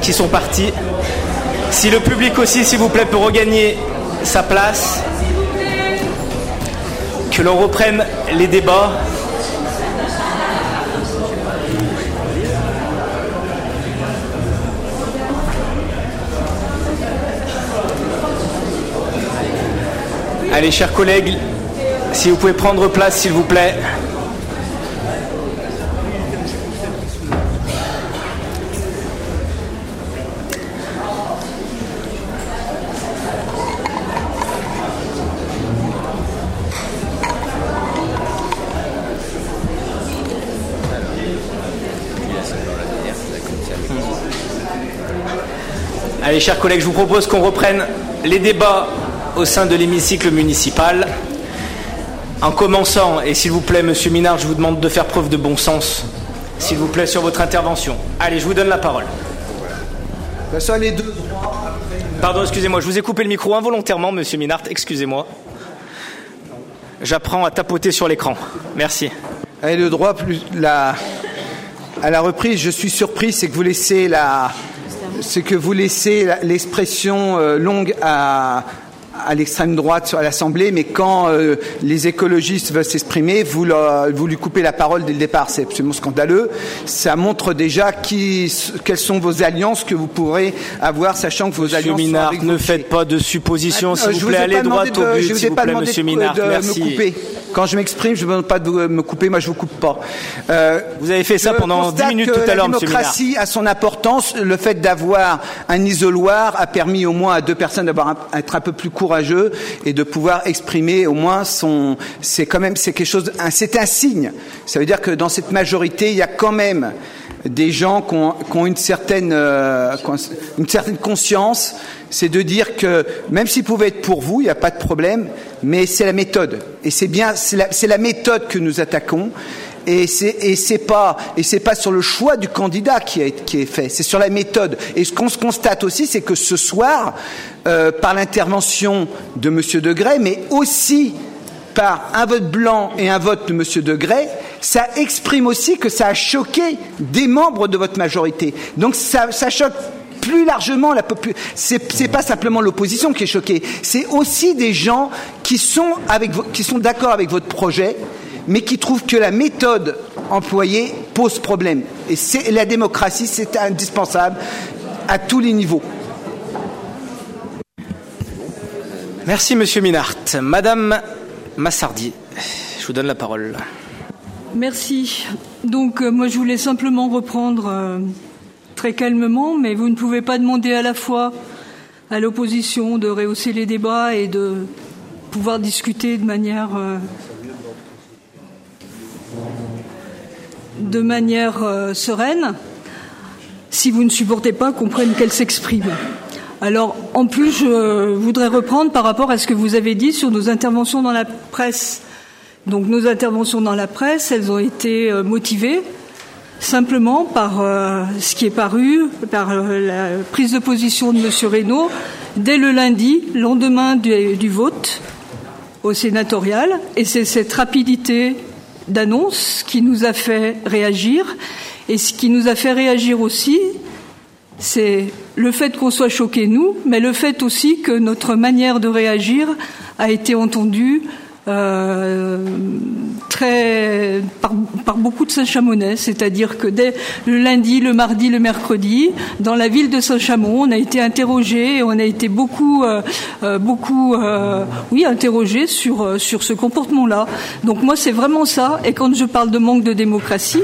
Qui sont partis. Si le public aussi, s'il vous plaît, peut regagner sa place, que l'on reprenne les débats. Allez, chers collègues, si vous pouvez prendre place, s'il vous plaît. Allez, chers collègues, je vous propose qu'on reprenne les débats au sein de l'hémicycle municipal. En commençant, et s'il vous plaît, Monsieur Minard, je vous demande de faire preuve de bon sens, s'il vous plaît, sur votre intervention. Allez, je vous donne la parole. Ça, les deux Pardon, excusez-moi, je vous ai coupé le micro involontairement, Monsieur Minard, excusez-moi. J'apprends à tapoter sur l'écran. Merci. Allez, le droit plus la à la reprise, je suis surpris, c'est que vous laissez la c'est que vous laissez l'expression euh, longue à à l'extrême droite à l'Assemblée, mais quand euh, les écologistes veulent s'exprimer, vous, vous, lui coupez la parole dès le départ. C'est absolument scandaleux. Ça montre déjà qui, quelles sont vos alliances que vous pourrez avoir, sachant que vos Monsieur alliances Minard, sont avec ne faites pas de suppositions, s'il je vous plaît. Allez droit au but, s'il vous pas plaît, Monsieur de- Minard. Merci. Quand je m'exprime, je ne demande pas de me couper. Moi, je vous coupe pas. Euh, Vous avez fait ça pendant 10 constate minutes tout à l'heure, La Monsieur Minard. démocratie a son importance. Le fait d'avoir un isoloir a permis au moins à deux personnes d'avoir un- être un peu plus courageux et de pouvoir exprimer au moins son. C'est quand même c'est quelque chose. un- C'est un signe. Ça veut dire que dans cette majorité, il y a quand même des gens qui ont, qui ont une certaine euh, qui ont une certaine conscience, c'est de dire que même s'ils pouvaient être pour vous, il n'y a pas de problème, mais c'est la méthode. Et c'est bien, c'est la, méthode que nous attaquons. Et c'est et c'est pas et c'est pas sur le choix du candidat qui est fait, c'est sur la méthode. Et ce qu'on se constate aussi, c'est que ce soir, euh, par l'intervention de Monsieur Degré, mais aussi par un vote blanc et un vote de Monsieur Degré, ça exprime aussi que ça a choqué des membres de votre majorité. Donc ça choque plus largement la population. C'est pas simplement l'opposition qui est choquée, c'est aussi des gens qui sont avec vo- qui sont d'accord avec votre projet, mais qui trouvent que la méthode employée pose problème. Et c'est la démocratie, c'est indispensable à tous les niveaux. Merci, Monsieur Minard. Madame Massardi, je vous donne la parole. Merci. Donc, euh, moi, je voulais simplement reprendre euh, très calmement, mais vous ne pouvez pas demander à la fois à l'opposition de rehausser les débats et de pouvoir discuter de manière euh, de manière euh, sereine si vous ne supportez pas qu'on prenne qu'elle s'exprime. Alors, en plus, je voudrais reprendre par rapport à ce que vous avez dit sur nos interventions dans la presse. Donc, nos interventions dans la presse, elles ont été euh, motivées simplement par euh, ce qui est paru, par euh, la prise de position de M. Reynaud dès le lundi, lendemain du, du vote au sénatorial. Et c'est cette rapidité d'annonce qui nous a fait réagir. Et ce qui nous a fait réagir aussi, c'est le fait qu'on soit choqués, nous, mais le fait aussi que notre manière de réagir a été entendue euh, très par, beaucoup de Saint-Chamonais, c'est-à-dire que dès le lundi, le mardi, le mercredi, dans la ville de Saint-Chamond, on a été interrogé, on a été beaucoup, euh, euh, beaucoup, euh, oui, interrogé sur euh, sur ce comportement-là. Donc moi, c'est vraiment ça. Et quand je parle de manque de démocratie,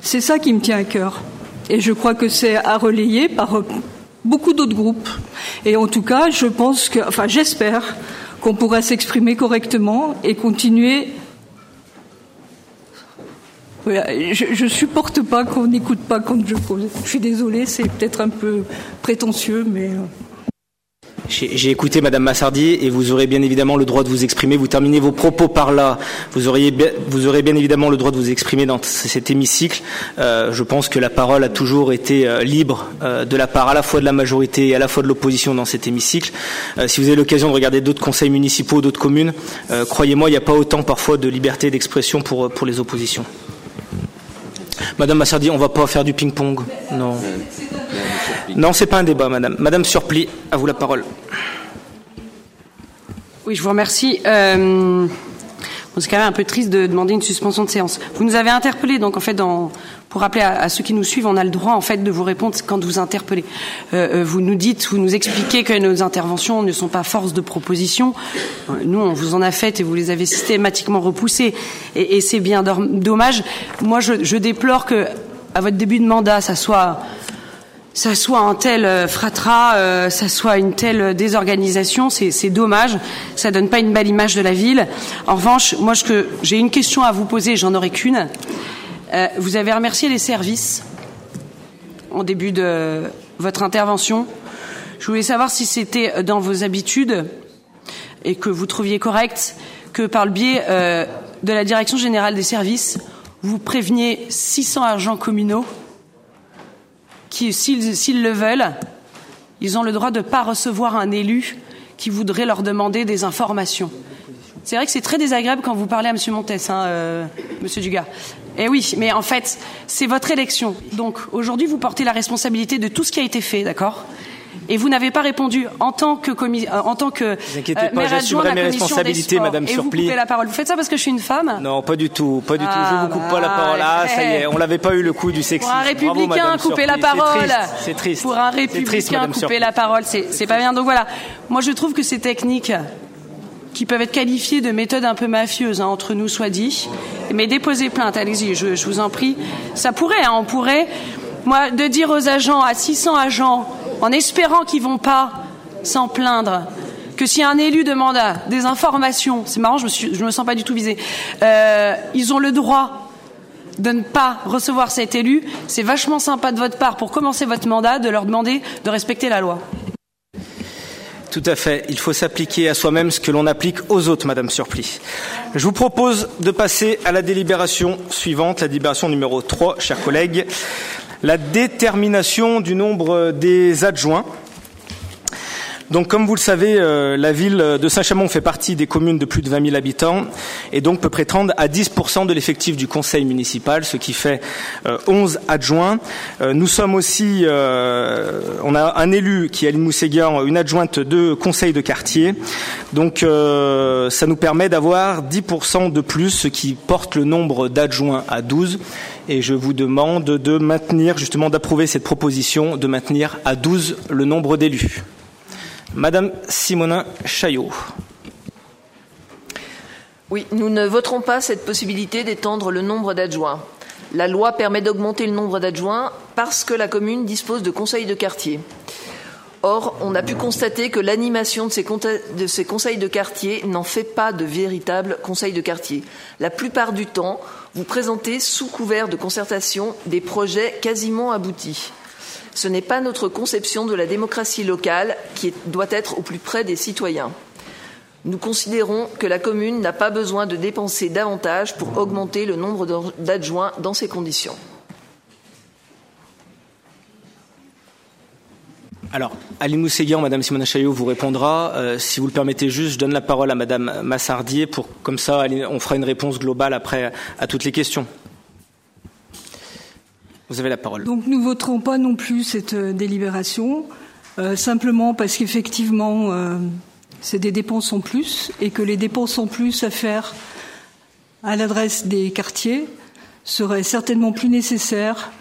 c'est ça qui me tient à cœur. Et je crois que c'est à relayer par euh, beaucoup d'autres groupes. Et en tout cas, je pense que, enfin, j'espère qu'on pourra s'exprimer correctement et continuer. Voilà, je, je supporte pas qu'on n'écoute pas quand je cause. Je suis désolée, c'est peut-être un peu prétentieux, mais. J'ai écouté Madame Massardi et vous aurez bien évidemment le droit de vous exprimer. Vous terminez vos propos par là. Vous, auriez vous aurez bien évidemment le droit de vous exprimer dans cet hémicycle. Euh, je pense que la parole a toujours été euh, libre euh, de la part à la fois de la majorité et à la fois de l'opposition dans cet hémicycle. Euh, si vous avez l'occasion de regarder d'autres conseils municipaux, d'autres communes, euh, croyez-moi, il n'y a pas autant parfois de liberté d'expression pour, pour les oppositions. Madame Massardi, on va pas faire du ping-pong. Non. Non, c'est pas un débat, madame. Madame Surpli, à vous la parole. Oui, je vous remercie. Euh, c'est quand même un peu triste de demander une suspension de séance. Vous nous avez interpellé, donc en fait, dans, pour rappeler à, ceux qui nous suivent, on a le droit en fait de vous répondre quand vous interpellez. Euh, euh, vous nous dites, vous nous expliquez que nos interventions ne sont pas force de proposition. Nous, on vous en a fait et vous les avez systématiquement repoussées, et, et c'est bien dommage. Moi, je, je déplore que à votre début de mandat, ça soit ça soit un tel euh, fratras, euh, ça soit une telle désorganisation, c'est dommage. Ça donne pas une belle image de la ville. En revanche, moi, j'ai une question à vous poser, j'en aurai qu'une. Euh, vous avez remercié les services au début de votre intervention. Je voulais savoir si c'était dans vos habitudes et que vous trouviez correct que par le biais de la Direction générale des services, vous préveniez 600 agents communaux qui, s'ils le veulent, ils ont le droit de ne pas recevoir un élu qui voudrait leur demander des informations. C'est vrai que c'est très désagréable quand vous parlez à M. Montes, hein, euh, M. Dugas. Eh oui, mais en fait, c'est votre élection. Donc aujourd'hui, vous portez la responsabilité de tout ce qui a été fait, d'accord? Et vous n'avez pas répondu en tant que commis, euh, en tant que vous inquiétez euh, pas, j'assumerai mes responsabilités, Madame et Vous coupez la parole. Vous faites ça parce que je suis une femme? Non, pas du tout, pas du tout. Je vous coupe pas la ah, parole. Ah, ça y est, on l'avait pas eu le coup du sexisme. Pour un républicain, couper la parole. C'est triste. Pour un républicain, couper la parole, c'est pas bien. Donc voilà. Moi, je trouve que ces techniques qui peuvent être qualifiées de méthodes un peu mafieuses, hein, entre nous soit dit. Mais déposez plainte, allez-y, je, je, vous en prie. Ça pourrait, hein, on pourrait. Moi, de dire aux agents, à 600 agents, en espérant qu'ils vont pas s'en plaindre, que si un élu demande des informations, c'est marrant, je me, me sens pas du tout visée, euh, ils ont le droit de ne pas recevoir cet élu. C'est vachement sympa de votre part pour commencer votre mandat de leur demander de respecter la loi. Tout à fait. Il faut s'appliquer à soi-même ce que l'on applique aux autres, Madame Surplis. Je vous propose de passer à la délibération suivante, la délibération numéro 3, chers collègues la détermination du nombre des adjoints. Donc, comme vous le savez, euh, la ville de Saint-Chamond fait partie des communes de plus de 20 000 habitants et donc peut prétendre à 10 de l'effectif du conseil municipal, ce qui fait 11 euh, adjoints. Euh, nous sommes aussi, on a un élu qui est Aline Mousséguian, une adjointe de conseil de quartier. Donc, ça nous permet d'avoir 10 de plus, ce qui porte le nombre d'adjoints à 12 et je vous demande de maintenir, justement, d'approuver cette proposition de maintenir à 12 le nombre d'élus. Madame Simonin Chaillot. Oui, nous ne voterons pas cette possibilité d'étendre le nombre d'adjoints. La loi permet d'augmenter le nombre d'adjoints parce que la commune dispose de conseils de quartier. Or, on a pu constater que l'animation de, de ces, conseils de quartier n'en fait pas de véritables conseils de quartier. La plupart du temps, vous présentez, sous couvert de concertation, des projets quasiment aboutis. Ce n'est pas notre conception de la démocratie locale qui doit être au plus près des citoyens. Nous considérons que la commune n'a pas besoin de dépenser davantage pour augmenter le nombre d'adjoints dans ces conditions. Alors, Aline Mousséguian, Madame Simona Chaillot vous répondra. Euh, si vous le permettez juste, je donne la parole à Madame Massardier pour, comme ça, on fera une réponse globale après à toutes les questions. Vous avez la parole. Donc, nous voterons pas non plus cette euh, délibération, euh, simplement parce qu'effectivement, c'est des dépenses en plus et que les dépenses en plus à faire à l'adresse des quartiers seraient certainement plus nécessaires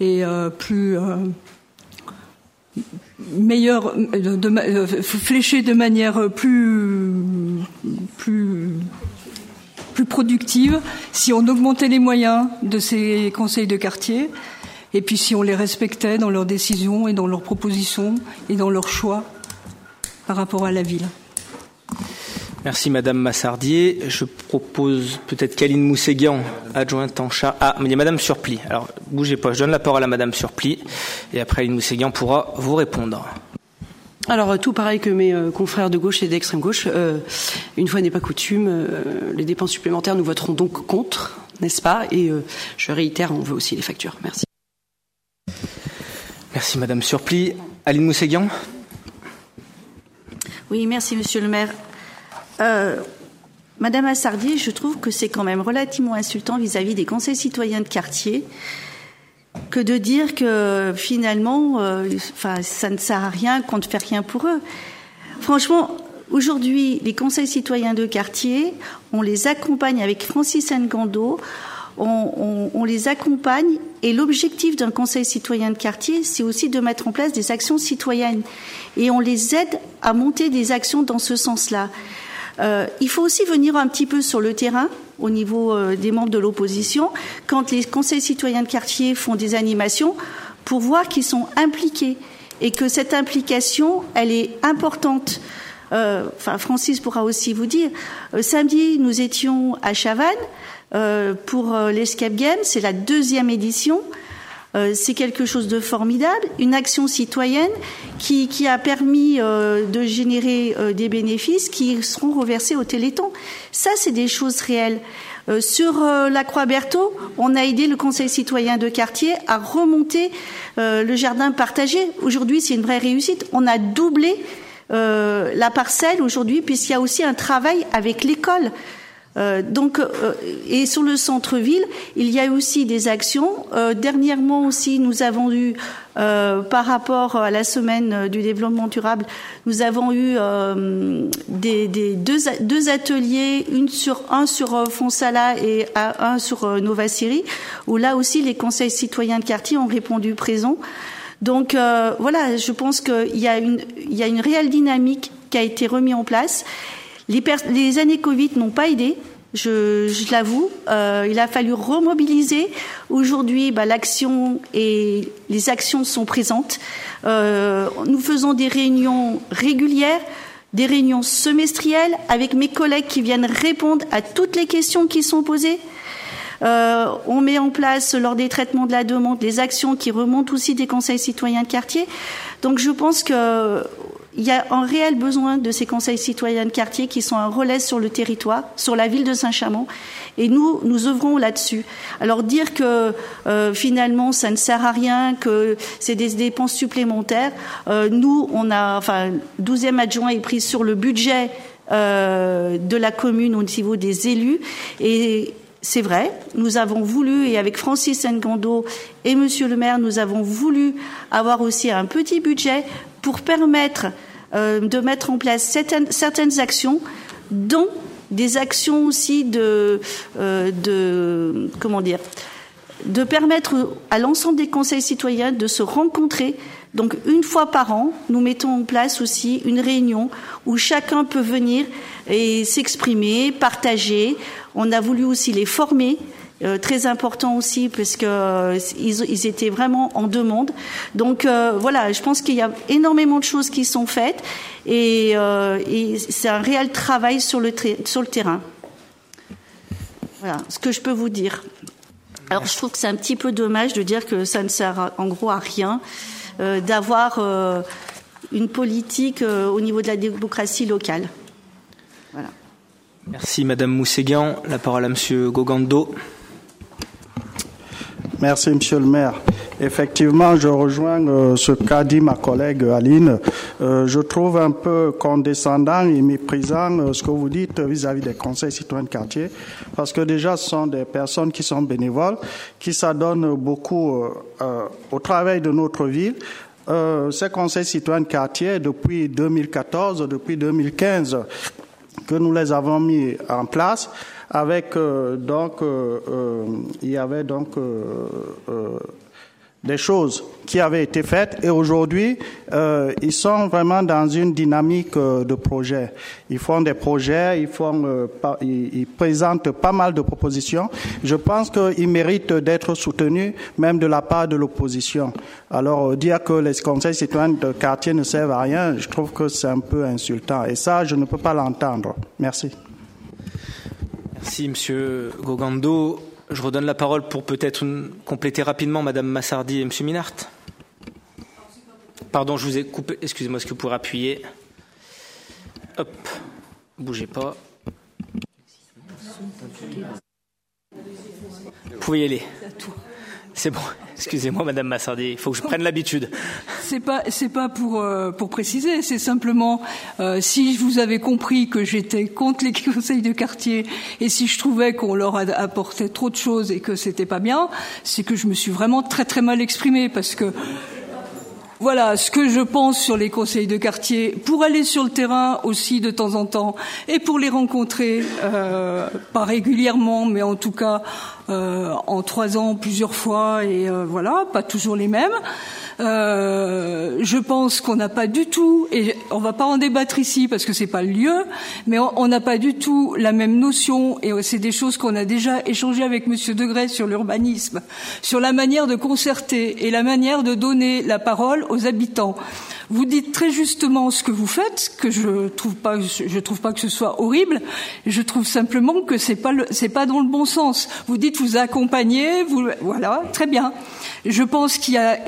et plus meilleur, de, de, euh, manière plus, plus productive si on augmentait les moyens de ces conseils de quartier et puis si on les respectait dans leurs décisions et dans leurs propositions et dans leurs choix par rapport à la ville. Merci Madame Massardier. Je propose peut-être Kaline Mousséguian, adjointe en chat. Ah, mais il y a Madame Surpli. Alors, bougez pas, je donne la parole à Madame Surpli et après Aline Mousséguian pourra vous répondre. Alors tout pareil que mes euh, confrères de gauche et d'extrême gauche, euh, une fois n'est pas coutume, euh, les dépenses supplémentaires nous voterons donc contre, n'est-ce pas? Et je réitère, on veut aussi les factures. Merci. Merci Madame Surpli. Aline Mousséguian Oui, merci Monsieur le maire. Euh, Madame Assardier, je trouve que c'est quand même relativement insultant vis-à-vis des conseils citoyens de quartier que de dire que finalement, euh, ça ne sert à rien qu'on ne fait rien pour eux. Franchement, aujourd'hui, les conseils citoyens de quartier, on les accompagne avec Francis Ngando, on, on, on les accompagne et l'objectif d'un conseil citoyen de quartier, c'est aussi de mettre en place des actions citoyennes et on les aide à monter des actions dans ce sens-là. Euh, il faut aussi venir un petit peu sur le terrain au niveau euh, des membres de l'opposition quand les conseils citoyens de quartier font des animations pour voir qu'ils sont impliqués et que cette implication, elle est importante. Euh, enfin, Francis pourra aussi vous dire. Euh, samedi, nous étions à Chavannes pour l'Escape Game. C'est la deuxième édition. Euh, c'est quelque chose de formidable, une action citoyenne qui, a permis euh, de générer euh, des bénéfices qui seront reversés au Téléthon. Ça, c'est des choses réelles. Sur la Croix Berthaud, on a aidé le Conseil citoyen de quartier à remonter le jardin partagé. Aujourd'hui, c'est une vraie réussite. On a doublé la parcelle aujourd'hui, puisqu'il y a aussi un travail avec l'école. Euh, donc, euh, et sur le centre-ville, il y a aussi des actions. Euh, dernièrement aussi, nous avons eu, par rapport à la semaine du développement durable, nous avons eu des, des deux, deux, ateliers, une sur un sur Fonsala et un sur Nova Syrie, où là aussi les conseils citoyens de quartier ont répondu présent. Donc voilà, je pense qu'il y a une, y a une réelle dynamique qui a été remise en place. Les, les, années Covid n'ont pas aidé, je, l'avoue. Euh, il a fallu remobiliser. Aujourd'hui, bah, l'action et les actions sont présentes. Euh, nous faisons des réunions régulières, des réunions semestrielles avec mes collègues qui viennent répondre à toutes les questions qui sont posées. Euh, on met en place lors des traitements de la demande des actions qui remontent aussi des conseils citoyens de quartier. Donc je pense que il y a un réel besoin de ces conseils citoyens de quartier qui sont un relais sur le territoire, sur la ville de Saint-Chamond. Et nous, nous œuvrons là-dessus. Alors dire que euh, finalement ça ne sert à rien, que c'est des dépenses supplémentaires, euh, nous, on a, enfin, 12e adjoint est pris sur le budget euh, de la commune au niveau des élus. Et c'est vrai, nous avons voulu, et avec Francis Ngando et Monsieur le maire, nous avons voulu avoir aussi un petit budget pour permettre euh, de mettre en place certaines, actions, dont des actions aussi de, euh, de comment dire, de permettre à l'ensemble des conseils citoyens de se rencontrer. Donc une fois par an, nous mettons en place aussi une réunion où chacun peut venir et s'exprimer, partager. On a voulu aussi les former euh, très important aussi parce que euh, ils, ils, étaient vraiment en demande. Donc euh, voilà, je pense qu'il y a énormément de choses qui sont faites et, euh, et c'est un réel travail sur le, sur le terrain. Voilà ce que je peux vous dire. Alors je trouve que c'est un petit peu dommage de dire que ça ne sert en gros à rien d'avoir une politique au niveau de la démocratie locale. Voilà. Merci Madame Mousséguian. La parole à Monsieur Gogando. Merci, Monsieur le maire. Effectivement, je rejoins euh, ce qu'a dit ma collègue Aline. Euh, je trouve un peu condescendant et méprisant euh, ce que vous dites vis-à-vis -vis des conseils citoyens de quartier, parce que déjà, ce sont des personnes qui sont bénévoles, qui s'adonnent beaucoup au travail de notre ville. ces conseils citoyens de quartier, depuis 2014, depuis 2015, que nous les avons mis en place, avec euh, donc euh, euh, il y avait donc des choses qui avaient été faites et aujourd'hui euh, ils sont vraiment dans une dynamique euh, de projet. Ils font des projets, ils font, euh, ils, ils, présentent pas mal de propositions. Je pense qu'ils méritent d'être soutenus même de la part de l'opposition. Alors dire que les conseils citoyens de quartier ne servent à rien, je trouve que c'est un peu insultant et ça je ne peux pas l'entendre. Merci. Merci, Monsieur Gogando. Je redonne la parole pour peut-être compléter rapidement Madame Massardi et Monsieur Minart. Pardon, je vous ai coupé. Excusez-moi, est-ce que vous pourrez appuyer? Hop, bougez pas. Vous pouvez y aller. C'est bon, Excusez-moi, Madame Massardier, il faut que je prenne l'habitude. C'est pas, c'est pas pour euh, pour préciser, c'est simplement euh, si vous avez compris que j'étais contre les [laughs] conseils de quartier et si je trouvais qu'on leur apportait trop de choses et que c'était pas bien, c'est que je me suis vraiment très très mal exprimée parce que voilà ce que je pense sur les conseils de quartier pour aller sur le terrain aussi de temps en temps et pour les rencontrer, euh, pas régulièrement, mais en tout cas euh, en trois ans plusieurs fois et euh, voilà, pas toujours les mêmes. Euh, je pense qu'on n'a pas du tout, et on va pas en débattre ici parce que c'est pas le lieu, mais on n'a pas du tout la même notion, et c'est des choses qu'on a déjà échangées avec Monsieur Degré sur l'urbanisme, sur la manière de concerter et la manière de donner la parole aux habitants. Vous dites très justement ce que vous faites, que je trouve pas, je trouve pas que ce soit horrible. Je trouve simplement que c'est pas c'est pas dans le bon sens. Vous dites vous accompagnez, vous voilà, très bien. Je pense qu'il y a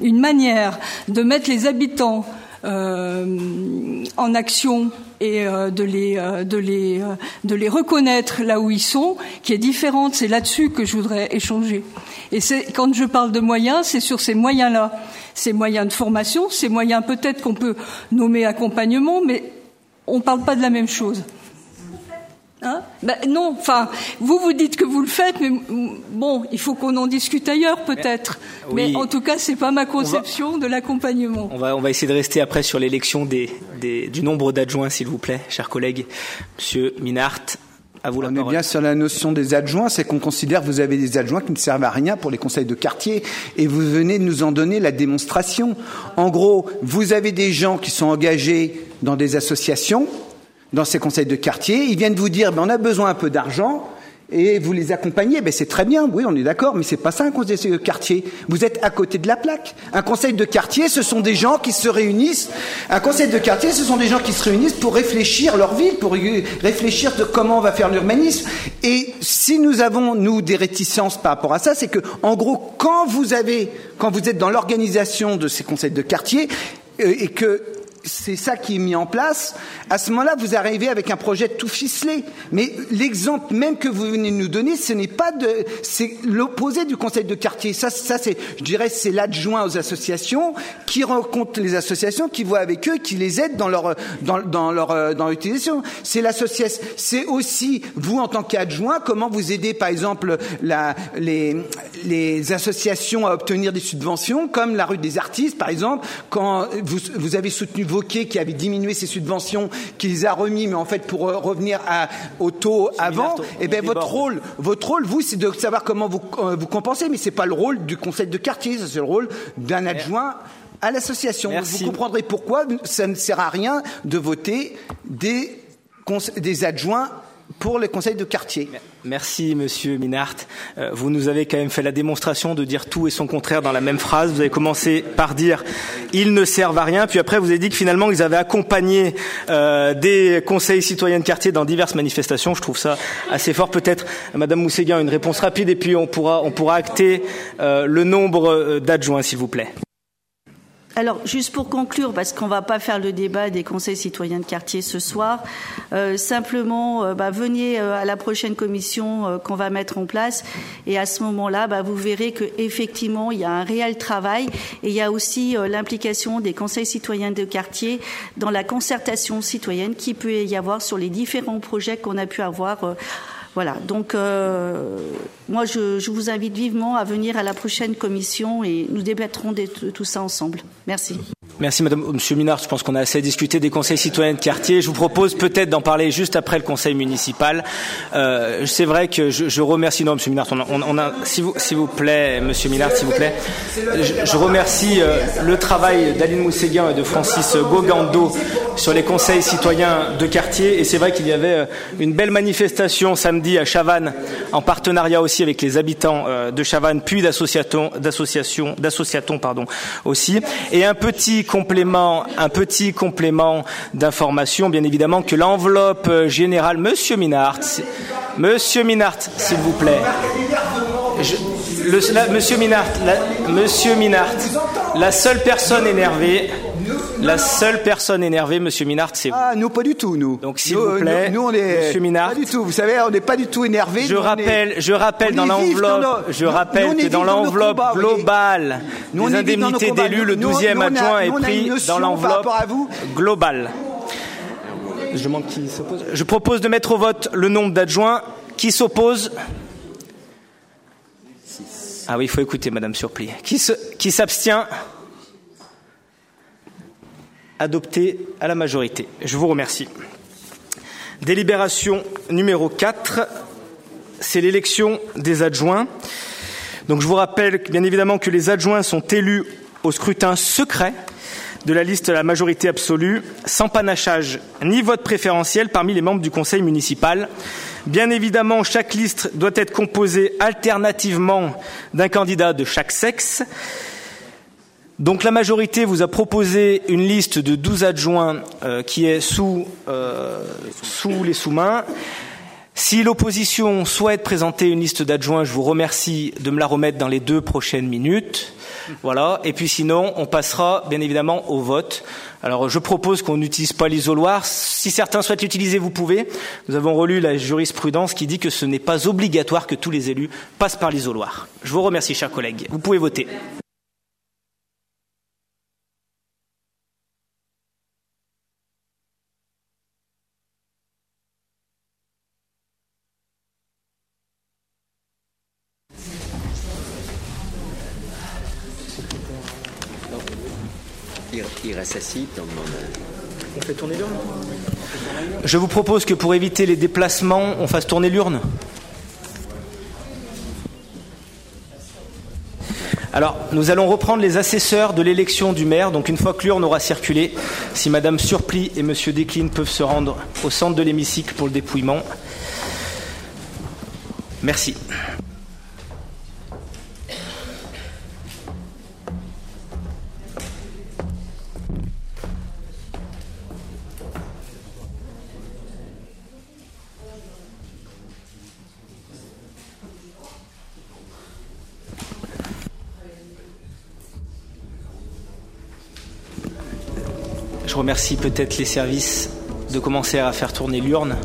une manière de mettre les habitants euh, en action et euh, de les euh, de les de les reconnaître là où ils sont qui est différente. C'est là-dessus que je voudrais échanger. Et c'est quand je parle de moyens c'est sur ces moyens là ces moyens de formation ces moyens peut-être qu'on peut nommer accompagnement mais on ne parle pas de la même chose Hein? Ben non, enfin, vous vous dites que vous le faites, mais bon, il faut qu'on en discute ailleurs peut-être. Mais, en tout cas, c'est pas ma conception de l'accompagnement. On va, on va essayer de rester après sur l'élection des, des, du nombre d'adjoints, s'il vous plaît, chers collègues. Monsieur Minart, à vous la on parole. est bien sur la notion des adjoints, c'est qu'on considère que vous avez des adjoints qui ne servent à rien pour les conseils de quartier et vous venez de nous en donner la démonstration. En gros, vous avez des gens qui sont engagés dans des associations dans ces conseils de quartier. Ils viennent vous dire, ben, on a besoin un peu d'argent. Et vous les accompagnez, ben c'est très bien, oui, on est d'accord, mais c'est pas ça un conseil de quartier. Vous êtes à côté de la plaque. Un conseil de quartier, ce sont des gens qui se réunissent. Un conseil de quartier, ce sont des gens qui se réunissent pour réfléchir leur ville, pour réfléchir de comment on va faire l'urbanisme. Et si nous avons nous des réticences par rapport à ça, c'est que, en gros, quand vous avez, quand vous êtes dans l'organisation de ces conseils de quartier euh, et que c'est ça qui est mis en place. À ce moment-là, vous arrivez avec un projet tout ficelé. Mais l'exemple même que vous venez de nous donner, ce n'est pas de, c'est l'opposé du conseil de quartier. Ça, ça c'est, je dirais, c'est l'adjoint aux associations qui rencontre les associations, qui voit avec eux, qui les aide dans leur, dans, dans leur, dans l'utilisation. C'est l'association. C'est aussi vous en tant qu'adjoint, comment vous aidez, par exemple, la, les, les associations à obtenir des subventions, comme la rue des artistes, par exemple, quand vous, vous avez soutenu vos qui avait diminué ses subventions, qui les a remis, mais en fait pour revenir à, au taux avant, et eh bien votre rôle, votre rôle, vous, c'est de savoir comment vous, euh, vous compensez, mais c'est pas le rôle du conseil de quartier, c'est le rôle d'un adjoint à l'association. Vous comprendrez pourquoi ça ne sert à rien de voter des, des adjoints pour les conseils de quartier. Merci, Monsieur Minart. Euh, vous nous avez quand même fait la démonstration de dire tout et son contraire dans la même phrase. Vous avez commencé par dire ils ne servent à rien, puis après vous avez dit que finalement ils avaient accompagné euh, des conseils citoyens de quartier dans diverses manifestations. Je trouve ça assez fort. Peut-être, Madame Mousséguin, une réponse rapide et puis on pourra on pourra acter euh, le nombre d'adjoints, s'il vous plaît. Alors, juste pour conclure, parce qu'on ne va pas faire le débat des conseils citoyens de quartier ce soir, euh, simplement, euh, bah, venez euh, à la prochaine commission qu'on va mettre en place, et à ce moment-là, bah, vous verrez qu'effectivement, il y a un réel travail, et il y a aussi l'implication des conseils citoyens de quartier dans la concertation citoyenne qui peut y avoir sur les différents projets qu'on a pu avoir voilà, donc euh, moi je, je, vous invite vivement à venir à la prochaine commission et nous débattrons de tout ça ensemble. Merci. Merci Madame, Monsieur Minard. Je pense qu'on a assez discuté des conseils citoyens de quartier. Je vous propose peut-être d'en parler juste après le conseil municipal. Euh, c'est vrai que je, je, remercie non Monsieur Minard. On a, on a s'il vous, vous plaît, Monsieur Minard, s'il vous plaît. Je, je remercie euh, le travail d'Aline Mousséguin et de Francis Gogando sur les conseils citoyens de quartier. Et c'est vrai qu'il y avait euh, une belle manifestation samedi à Chavannes, en partenariat aussi avec les habitants euh, de Chavannes, puis d'associations, d'associations, pardon, aussi. Et un petit un petit complément d'information, bien évidemment, que l'enveloppe générale, Monsieur Minart, Monsieur Minart, s'il vous plaît. Monsieur Minart, la, Monsieur Minart, la seule personne énervée, la seule personne énervée, Monsieur Minart, c'est vous. Ah, nous, pas du tout, nous. Donc, s'il Nous, vous plaît, nous, nous, on est Monsieur Minard. Pas du tout. Vous savez, on n'est pas du tout énervé. Je rappelle, je rappelle dans l'enveloppe, je rappelle que dans l'enveloppe globale des indemnités combats. d'élu, le Nous, 12e nous, on a- adjoint est pris dans l'enveloppe globale. Je demande qui s'oppose. Je propose de mettre au vote le nombre d'adjoints qui s'opposent. Ah oui, il faut écouter, Madame Surplis. Qui se- qui s'abstient? Adopté à la majorité. Je vous remercie. Délibération numéro 4, c'est l'élection des adjoints. Donc je vous rappelle bien évidemment que les adjoints sont élus au scrutin secret de la liste de la majorité absolue, sans panachage ni vote préférentiel parmi les membres du conseil municipal. Bien évidemment, chaque liste doit être composée alternativement d'un candidat de chaque sexe. Donc la majorité vous a proposé une liste de 12 adjoints euh, qui est sous, euh, sous les sous-mains. Si l'opposition souhaite présenter une liste d'adjoints, je vous remercie de me la remettre dans les deux prochaines minutes. Voilà. Et puis sinon, on passera bien évidemment au vote. Alors je propose qu'on n'utilise pas l'isoloir. Si certains souhaitent l'utiliser, vous pouvez. Nous avons relu la jurisprudence qui dit que ce n'est pas obligatoire que tous les élus passent par l'isoloir. Je vous remercie, chers collègues. Vous pouvez voter. Dans le moment. On fait tourner l'urne Je vous propose que pour éviter les déplacements, on fasse tourner l'urne. Alors, nous allons reprendre les assesseurs de l'élection du maire. Donc, une fois que l'urne aura circulé, si Madame Surplis et Monsieur Desclines peuvent se rendre au centre de l'hémicycle pour le dépouillement. Merci. Remercie peut-être les services de commencer à faire tourner l'urne.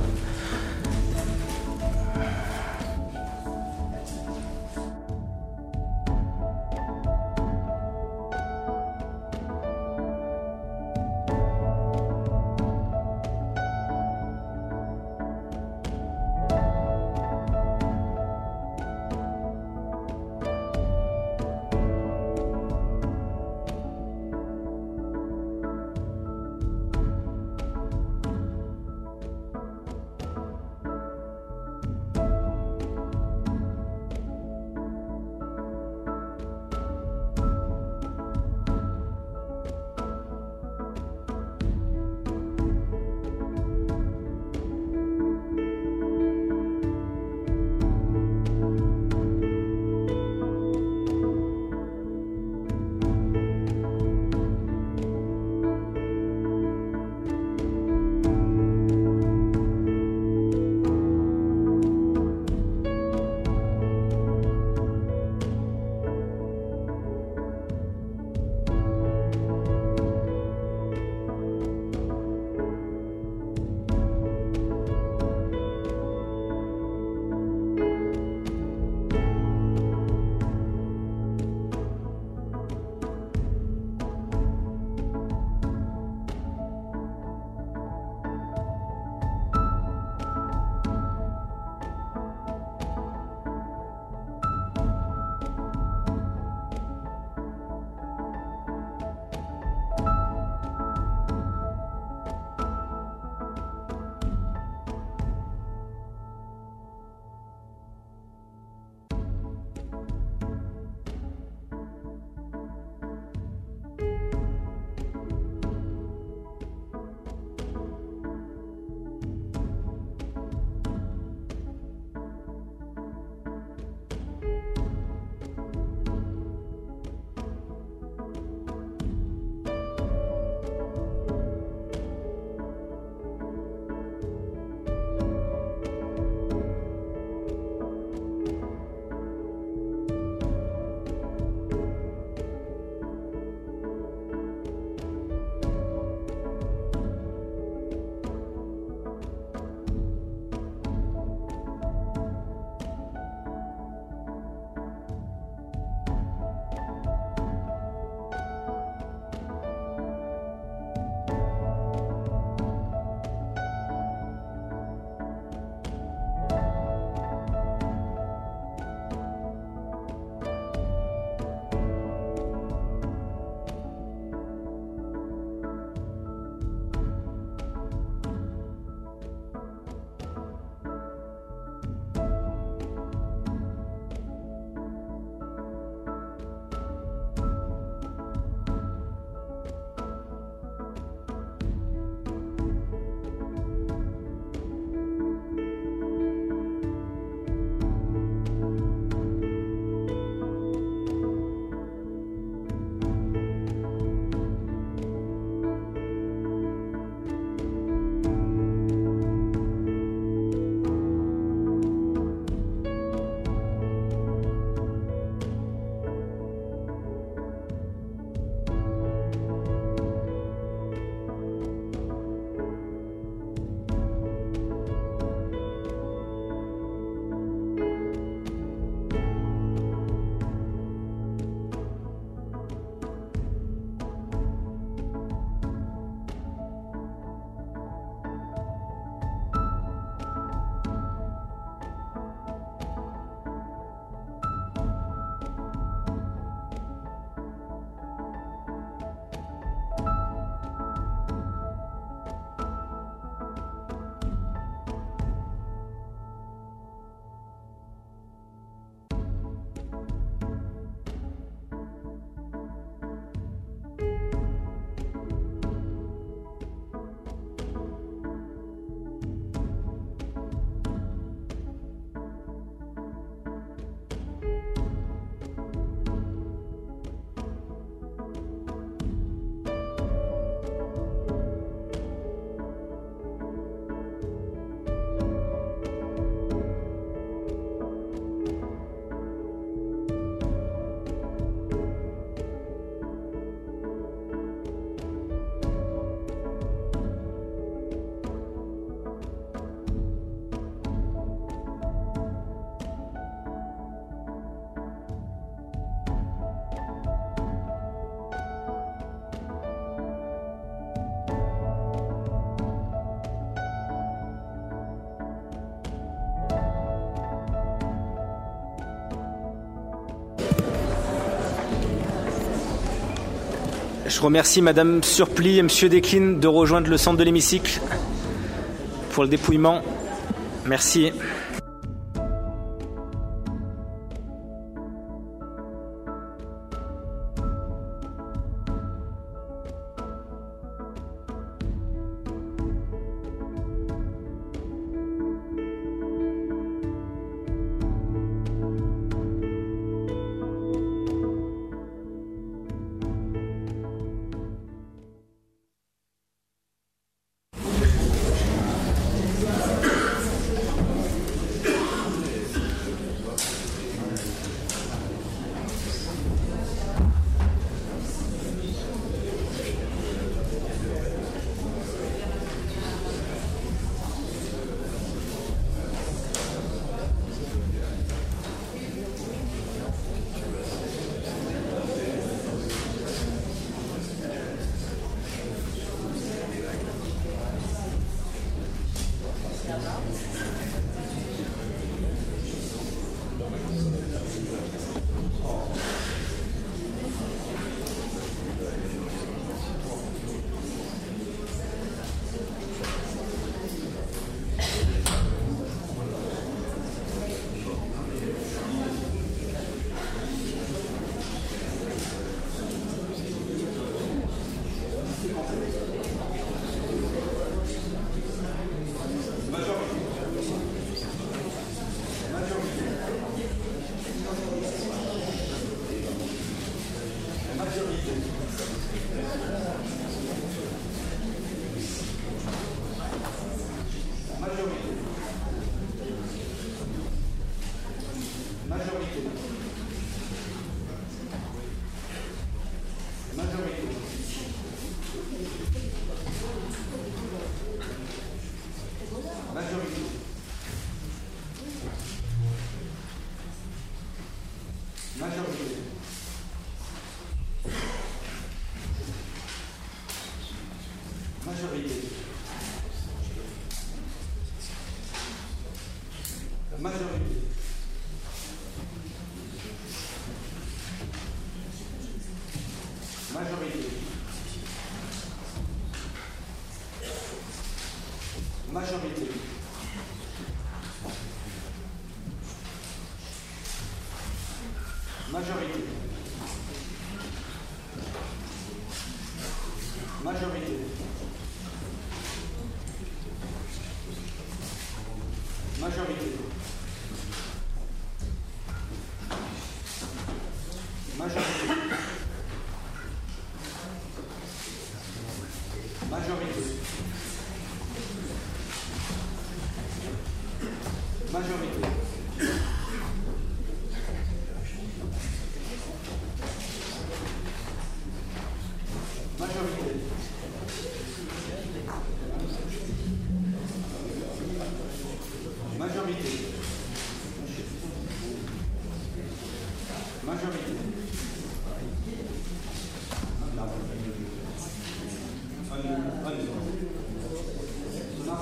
Remercie Madame Surpli et Monsieur Desclines de rejoindre le centre de l'hémicycle pour le dépouillement. Merci.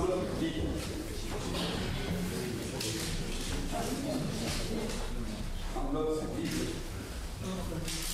I'm not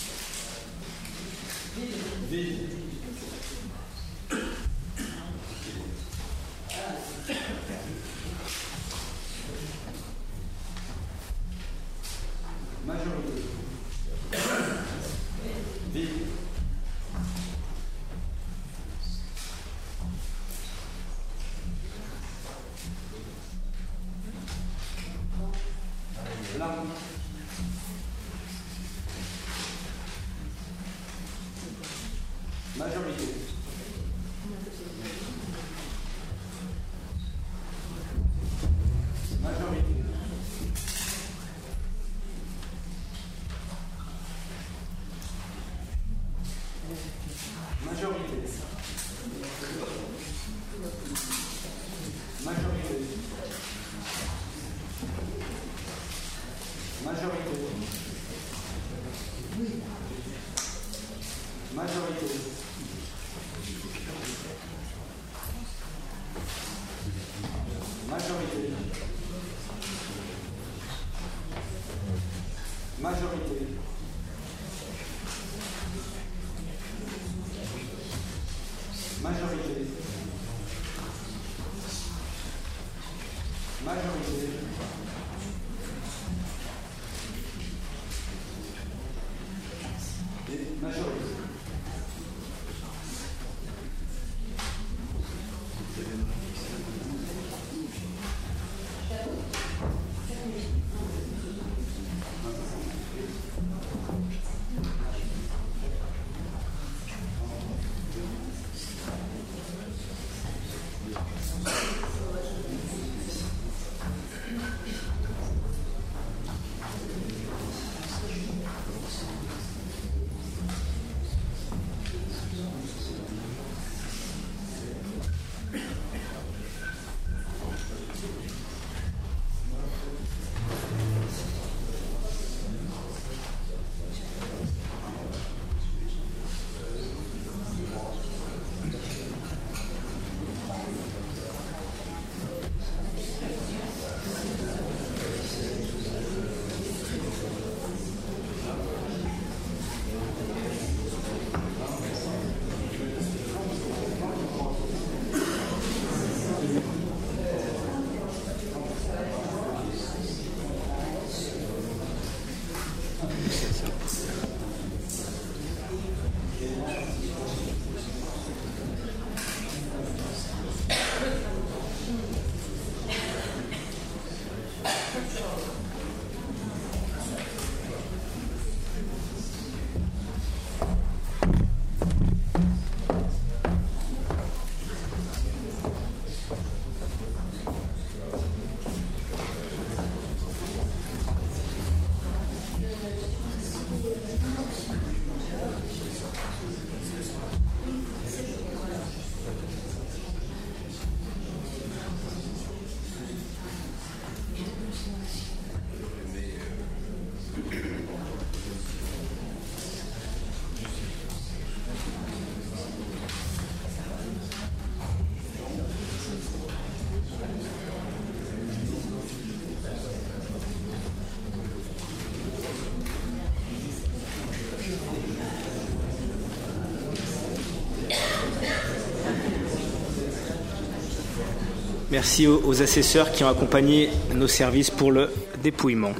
Merci aux assesseurs qui ont accompagné nos services pour le dépouillement.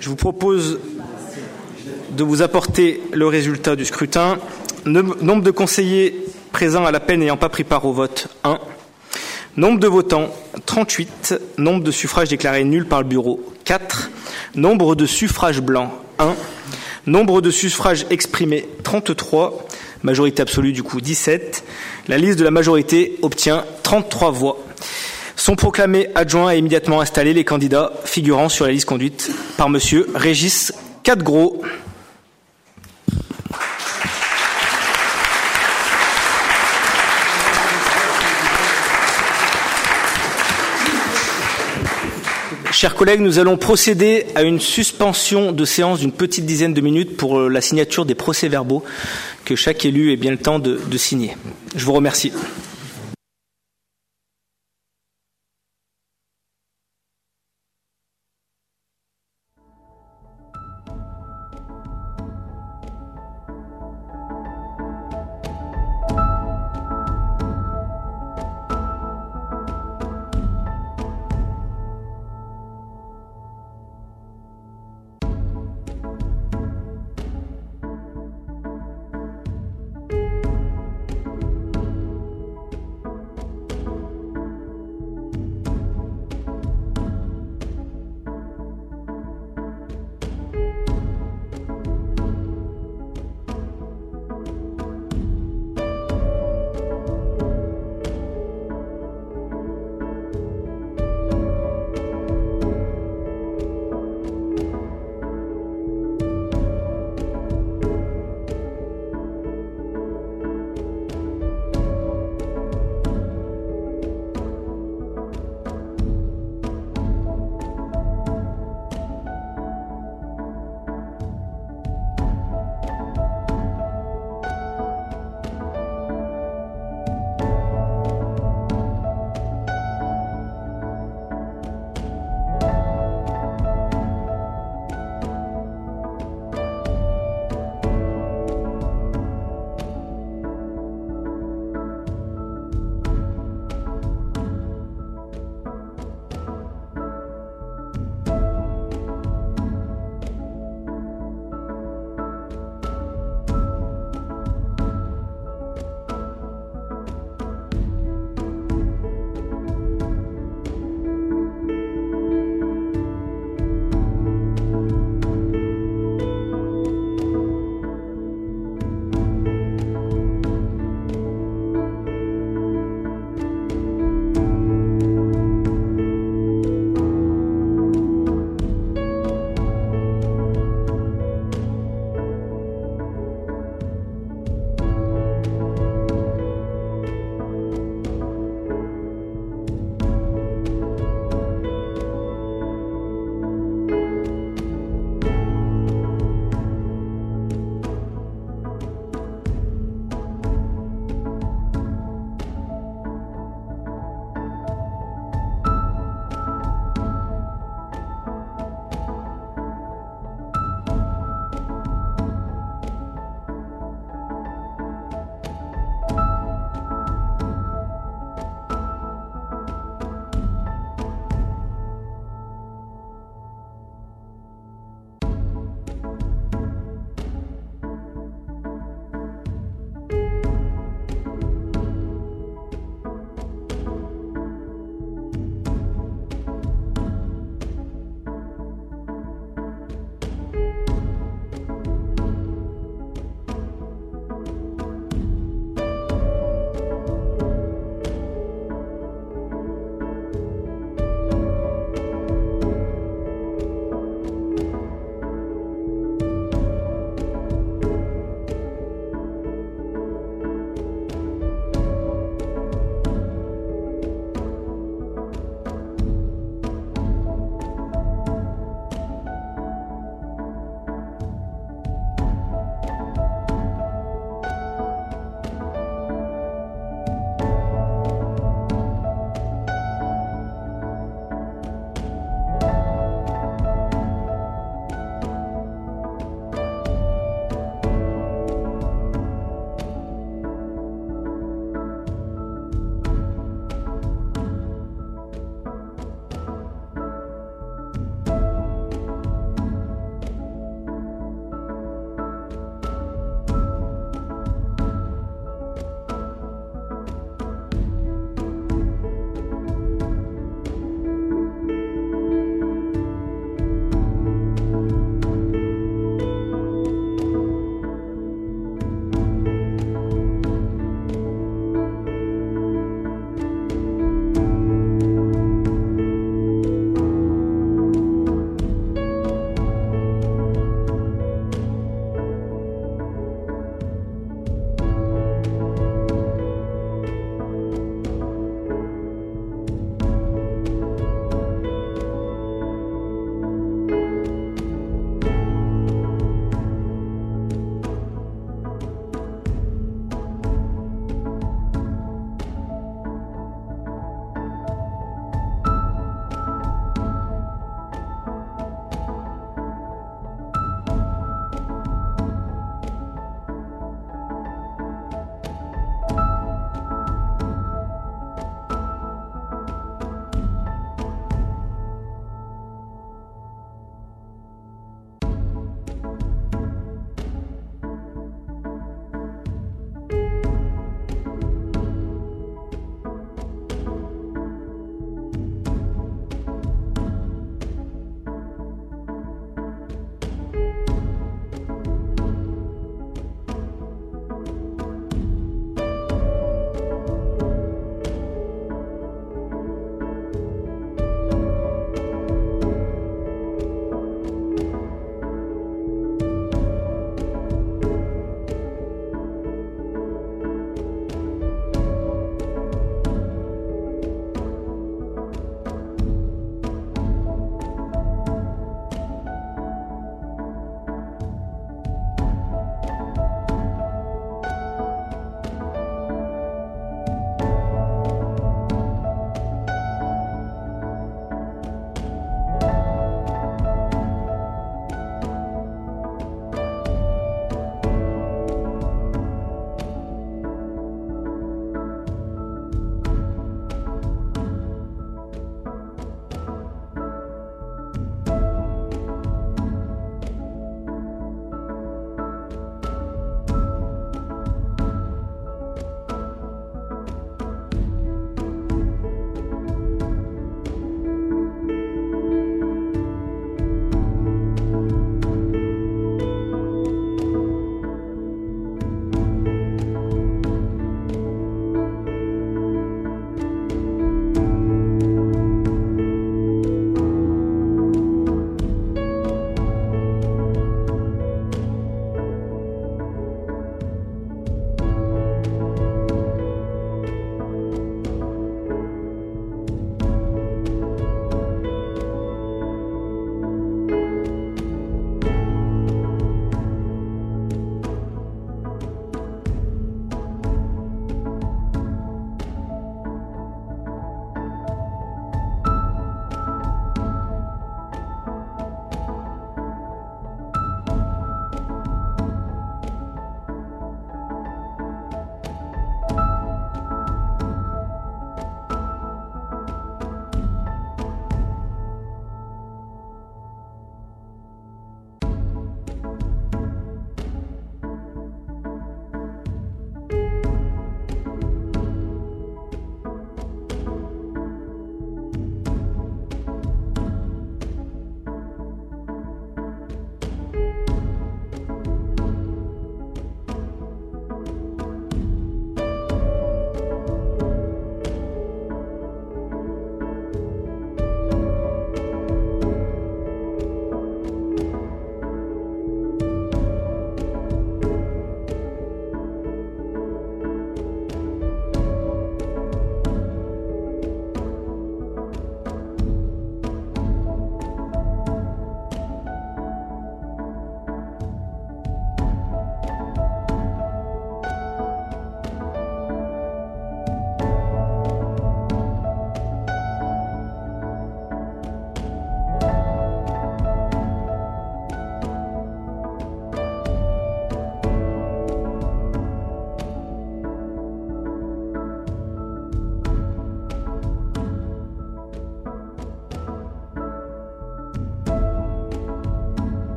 Je vous propose de vous apporter le résultat du scrutin. Nombre de conseillers présents à la peine n'ayant pas pris part au vote 1. Nombre de votants 38. Nombre de suffrages déclarés nuls par le bureau 4. Nombre de suffrages blancs 1. Nombre de suffrages exprimés 33. Majorité absolue du coup 17. La liste de la majorité obtient 33 voix. Sont proclamés adjoints et immédiatement installés les candidats figurant sur la liste conduite par Monsieur Régis Cadegros. Chers collègues, nous allons procéder à une suspension de séance d'une petite dizaine de minutes pour la signature des procès-verbaux que chaque élu ait bien le temps de, de signer. Je vous remercie.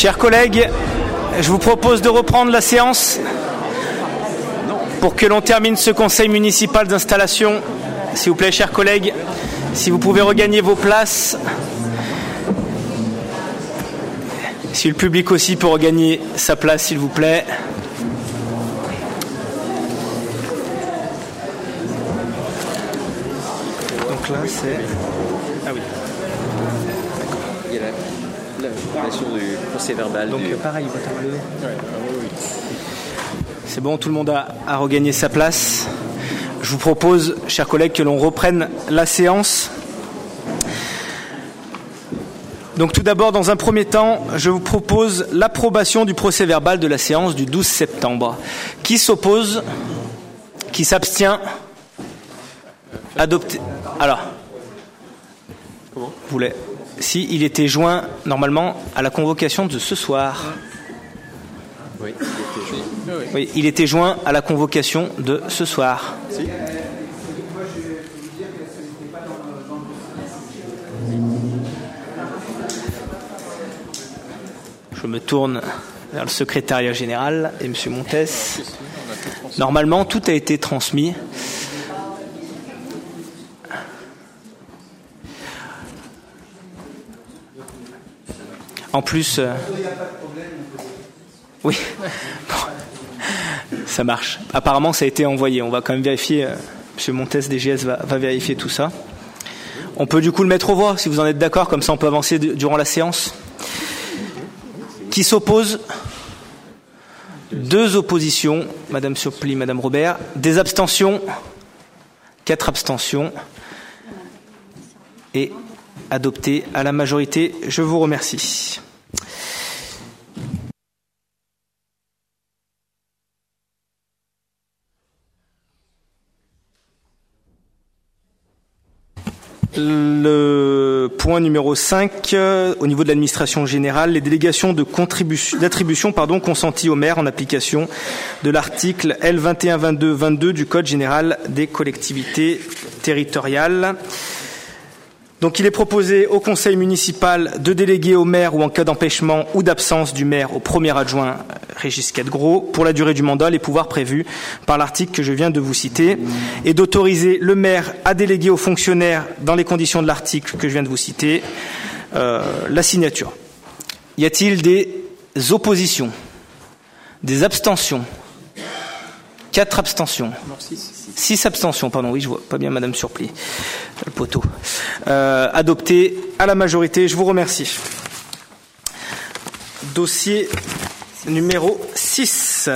Chers collègues, je vous propose de reprendre la séance pour que l'on termine ce conseil municipal d'installation. S'il vous plaît, chers collègues, si vous pouvez regagner vos places. Si le public aussi peut regagner sa place, s'il vous plaît. Donc là, c'est. Ah oui. Il y a la, la version du procès verbal. Donc du... pareil, bouton bleu. C'est bon, tout le monde a, a regagné sa place. Je vous propose, chers collègues, que l'on reprenne la séance. Donc tout d'abord, dans un premier temps, je vous propose l'approbation du procès verbal de la séance du 12 septembre. Qui s'oppose Qui s'abstient Adopté. Alors. Comment? Vous voulez? Si il était joint normalement à la convocation de ce soir. Oui, il était joint. Oui, il était joint à la convocation de ce soir. Si. Je me tourne vers le secrétariat général et M. Montes. Normalement, tout a été transmis. En plus, euh, oui, [laughs] ça marche. Apparemment, ça a été envoyé. On va quand même vérifier. euh, M. Montes DGS va, vérifier tout ça. On peut du coup le mettre aux voix, si vous en êtes d'accord, comme ça on peut avancer du- durant la séance. Qui s'oppose? Deux oppositions, Madame Surpli, Madame Robert. Des abstentions? Quatre abstentions. Et adopté à la majorité. Je vous remercie. Point numéro 5, euh, au niveau de l'administration générale, les délégations de contribution- d'attribution pardon, consenties au maire en application de l'article L2122-22 du Code général des collectivités territoriales. Donc il est proposé au conseil municipal de déléguer au maire ou en cas d'empêchement ou d'absence du maire au premier adjoint euh, Régis Cadegros pour la durée du mandat les pouvoirs prévus par l'article que je viens de vous citer et d'autoriser le maire à déléguer aux fonctionnaires dans les conditions de l'article que je viens de vous citer euh, la signature. Y a-t-il des oppositions Des abstentions? Quatre abstentions. Six abstentions, pardon, oui, je vois pas bien Madame Surpli, le poteau. Euh, adopté à la majorité, je vous remercie. Dossier numéro 6.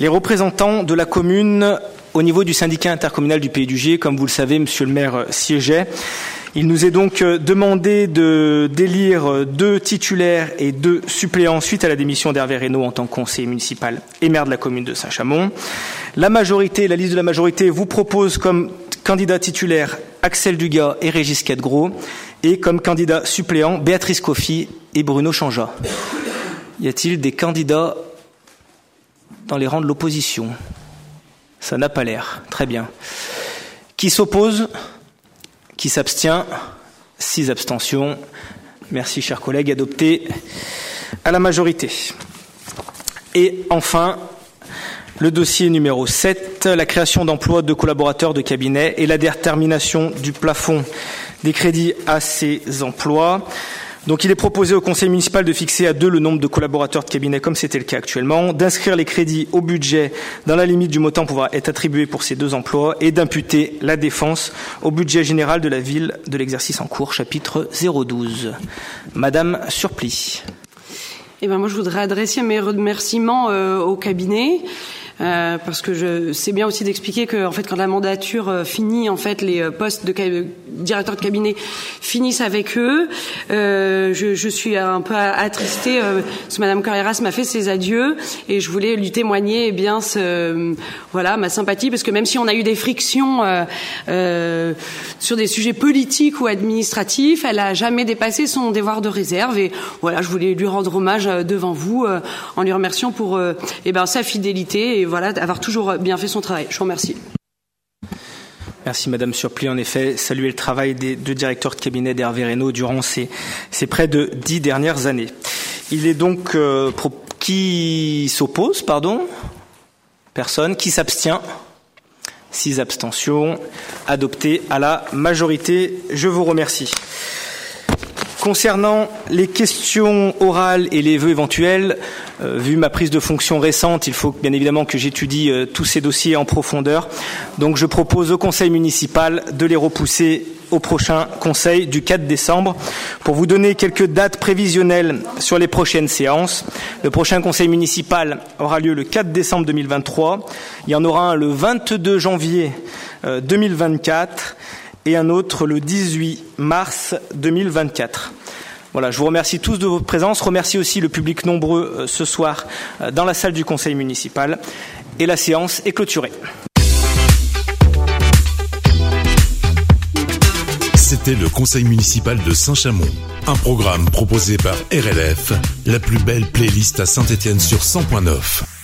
Les représentants de la commune au niveau du syndicat intercommunal du Pays du Gier, comme vous le savez, Monsieur le maire siégeait. Il nous est donc euh, demandé de d'élire euh, deux titulaires et deux suppléants suite à la démission d'Hervé Reynaud en tant que conseiller municipal et maire de la commune de Saint-Chamond. La majorité, la liste de la majorité vous propose comme candidat titulaire Axel Dugas et Régis Cadegros et comme candidat suppléant Béatrice Coffy et Bruno Changea. Y a-t-il des candidats dans les rangs de l'opposition? Ça n'a pas l'air. Très bien. Qui s'oppose? Qui s'abstient Six abstentions. Merci, chers collègues. Adopté à la majorité. Et enfin, le dossier numéro 7, la création d'emplois de collaborateurs de cabinet et la détermination du plafond des crédits à ces emplois. Donc il est proposé au conseil municipal de fixer à deux le nombre de collaborateurs de cabinet comme c'était le cas actuellement, d'inscrire les crédits au budget dans la limite du montant pouvant être attribué pour ces deux emplois et d'imputer la défense au budget général de la ville de l'exercice en cours, chapitre 012. Madame Surpli. Eh ben moi, je voudrais adresser mes remerciements au cabinet. Euh, parce que je c'est bien aussi d'expliquer que en fait quand la mandature euh, finit en fait les euh, postes de directeur de cabinet finissent avec eux euh, je, je, suis un peu attristée parce que Madame Carreras m'a fait ses adieux et je voulais lui témoigner eh bien ce, voilà ma sympathie parce que même si on a eu des frictions sur des sujets politiques ou administratifs elle a jamais dépassé son devoir de réserve et voilà je voulais lui rendre hommage devant vous en lui remerciant pour eh ben sa fidélité voilà, d'avoir toujours bien fait son travail. Je vous remercie. Merci Madame Surplis. En effet, saluer le travail des deux directeurs de cabinet d'Hervé Reynaud durant ces, ces, près de dix dernières années. Il est donc euh, qui s'oppose, pardon? Personne. Qui s'abstient? Six abstentions. Adopté à la majorité. Je vous remercie. Concernant les questions orales et les vœux éventuels, euh, vu ma prise de fonction récente, il faut bien évidemment que j'étudie euh, tous ces dossiers en profondeur. Donc je propose au Conseil municipal de les repousser au prochain Conseil du 4 décembre. Pour vous donner quelques dates prévisionnelles sur les prochaines séances, le prochain Conseil municipal aura lieu le 4 décembre 2023. Il y en aura un le 22 janvier 2024 euh, et un autre le 18 mars 2024. Voilà, je vous remercie tous de votre présence, remercie aussi le public nombreux euh, ce soir euh, dans la salle du conseil municipal et la séance est clôturée. C'était le conseil municipal de Saint-Chamond, un programme proposé par RLF, la plus belle playlist à Saint-Étienne sur 100.9.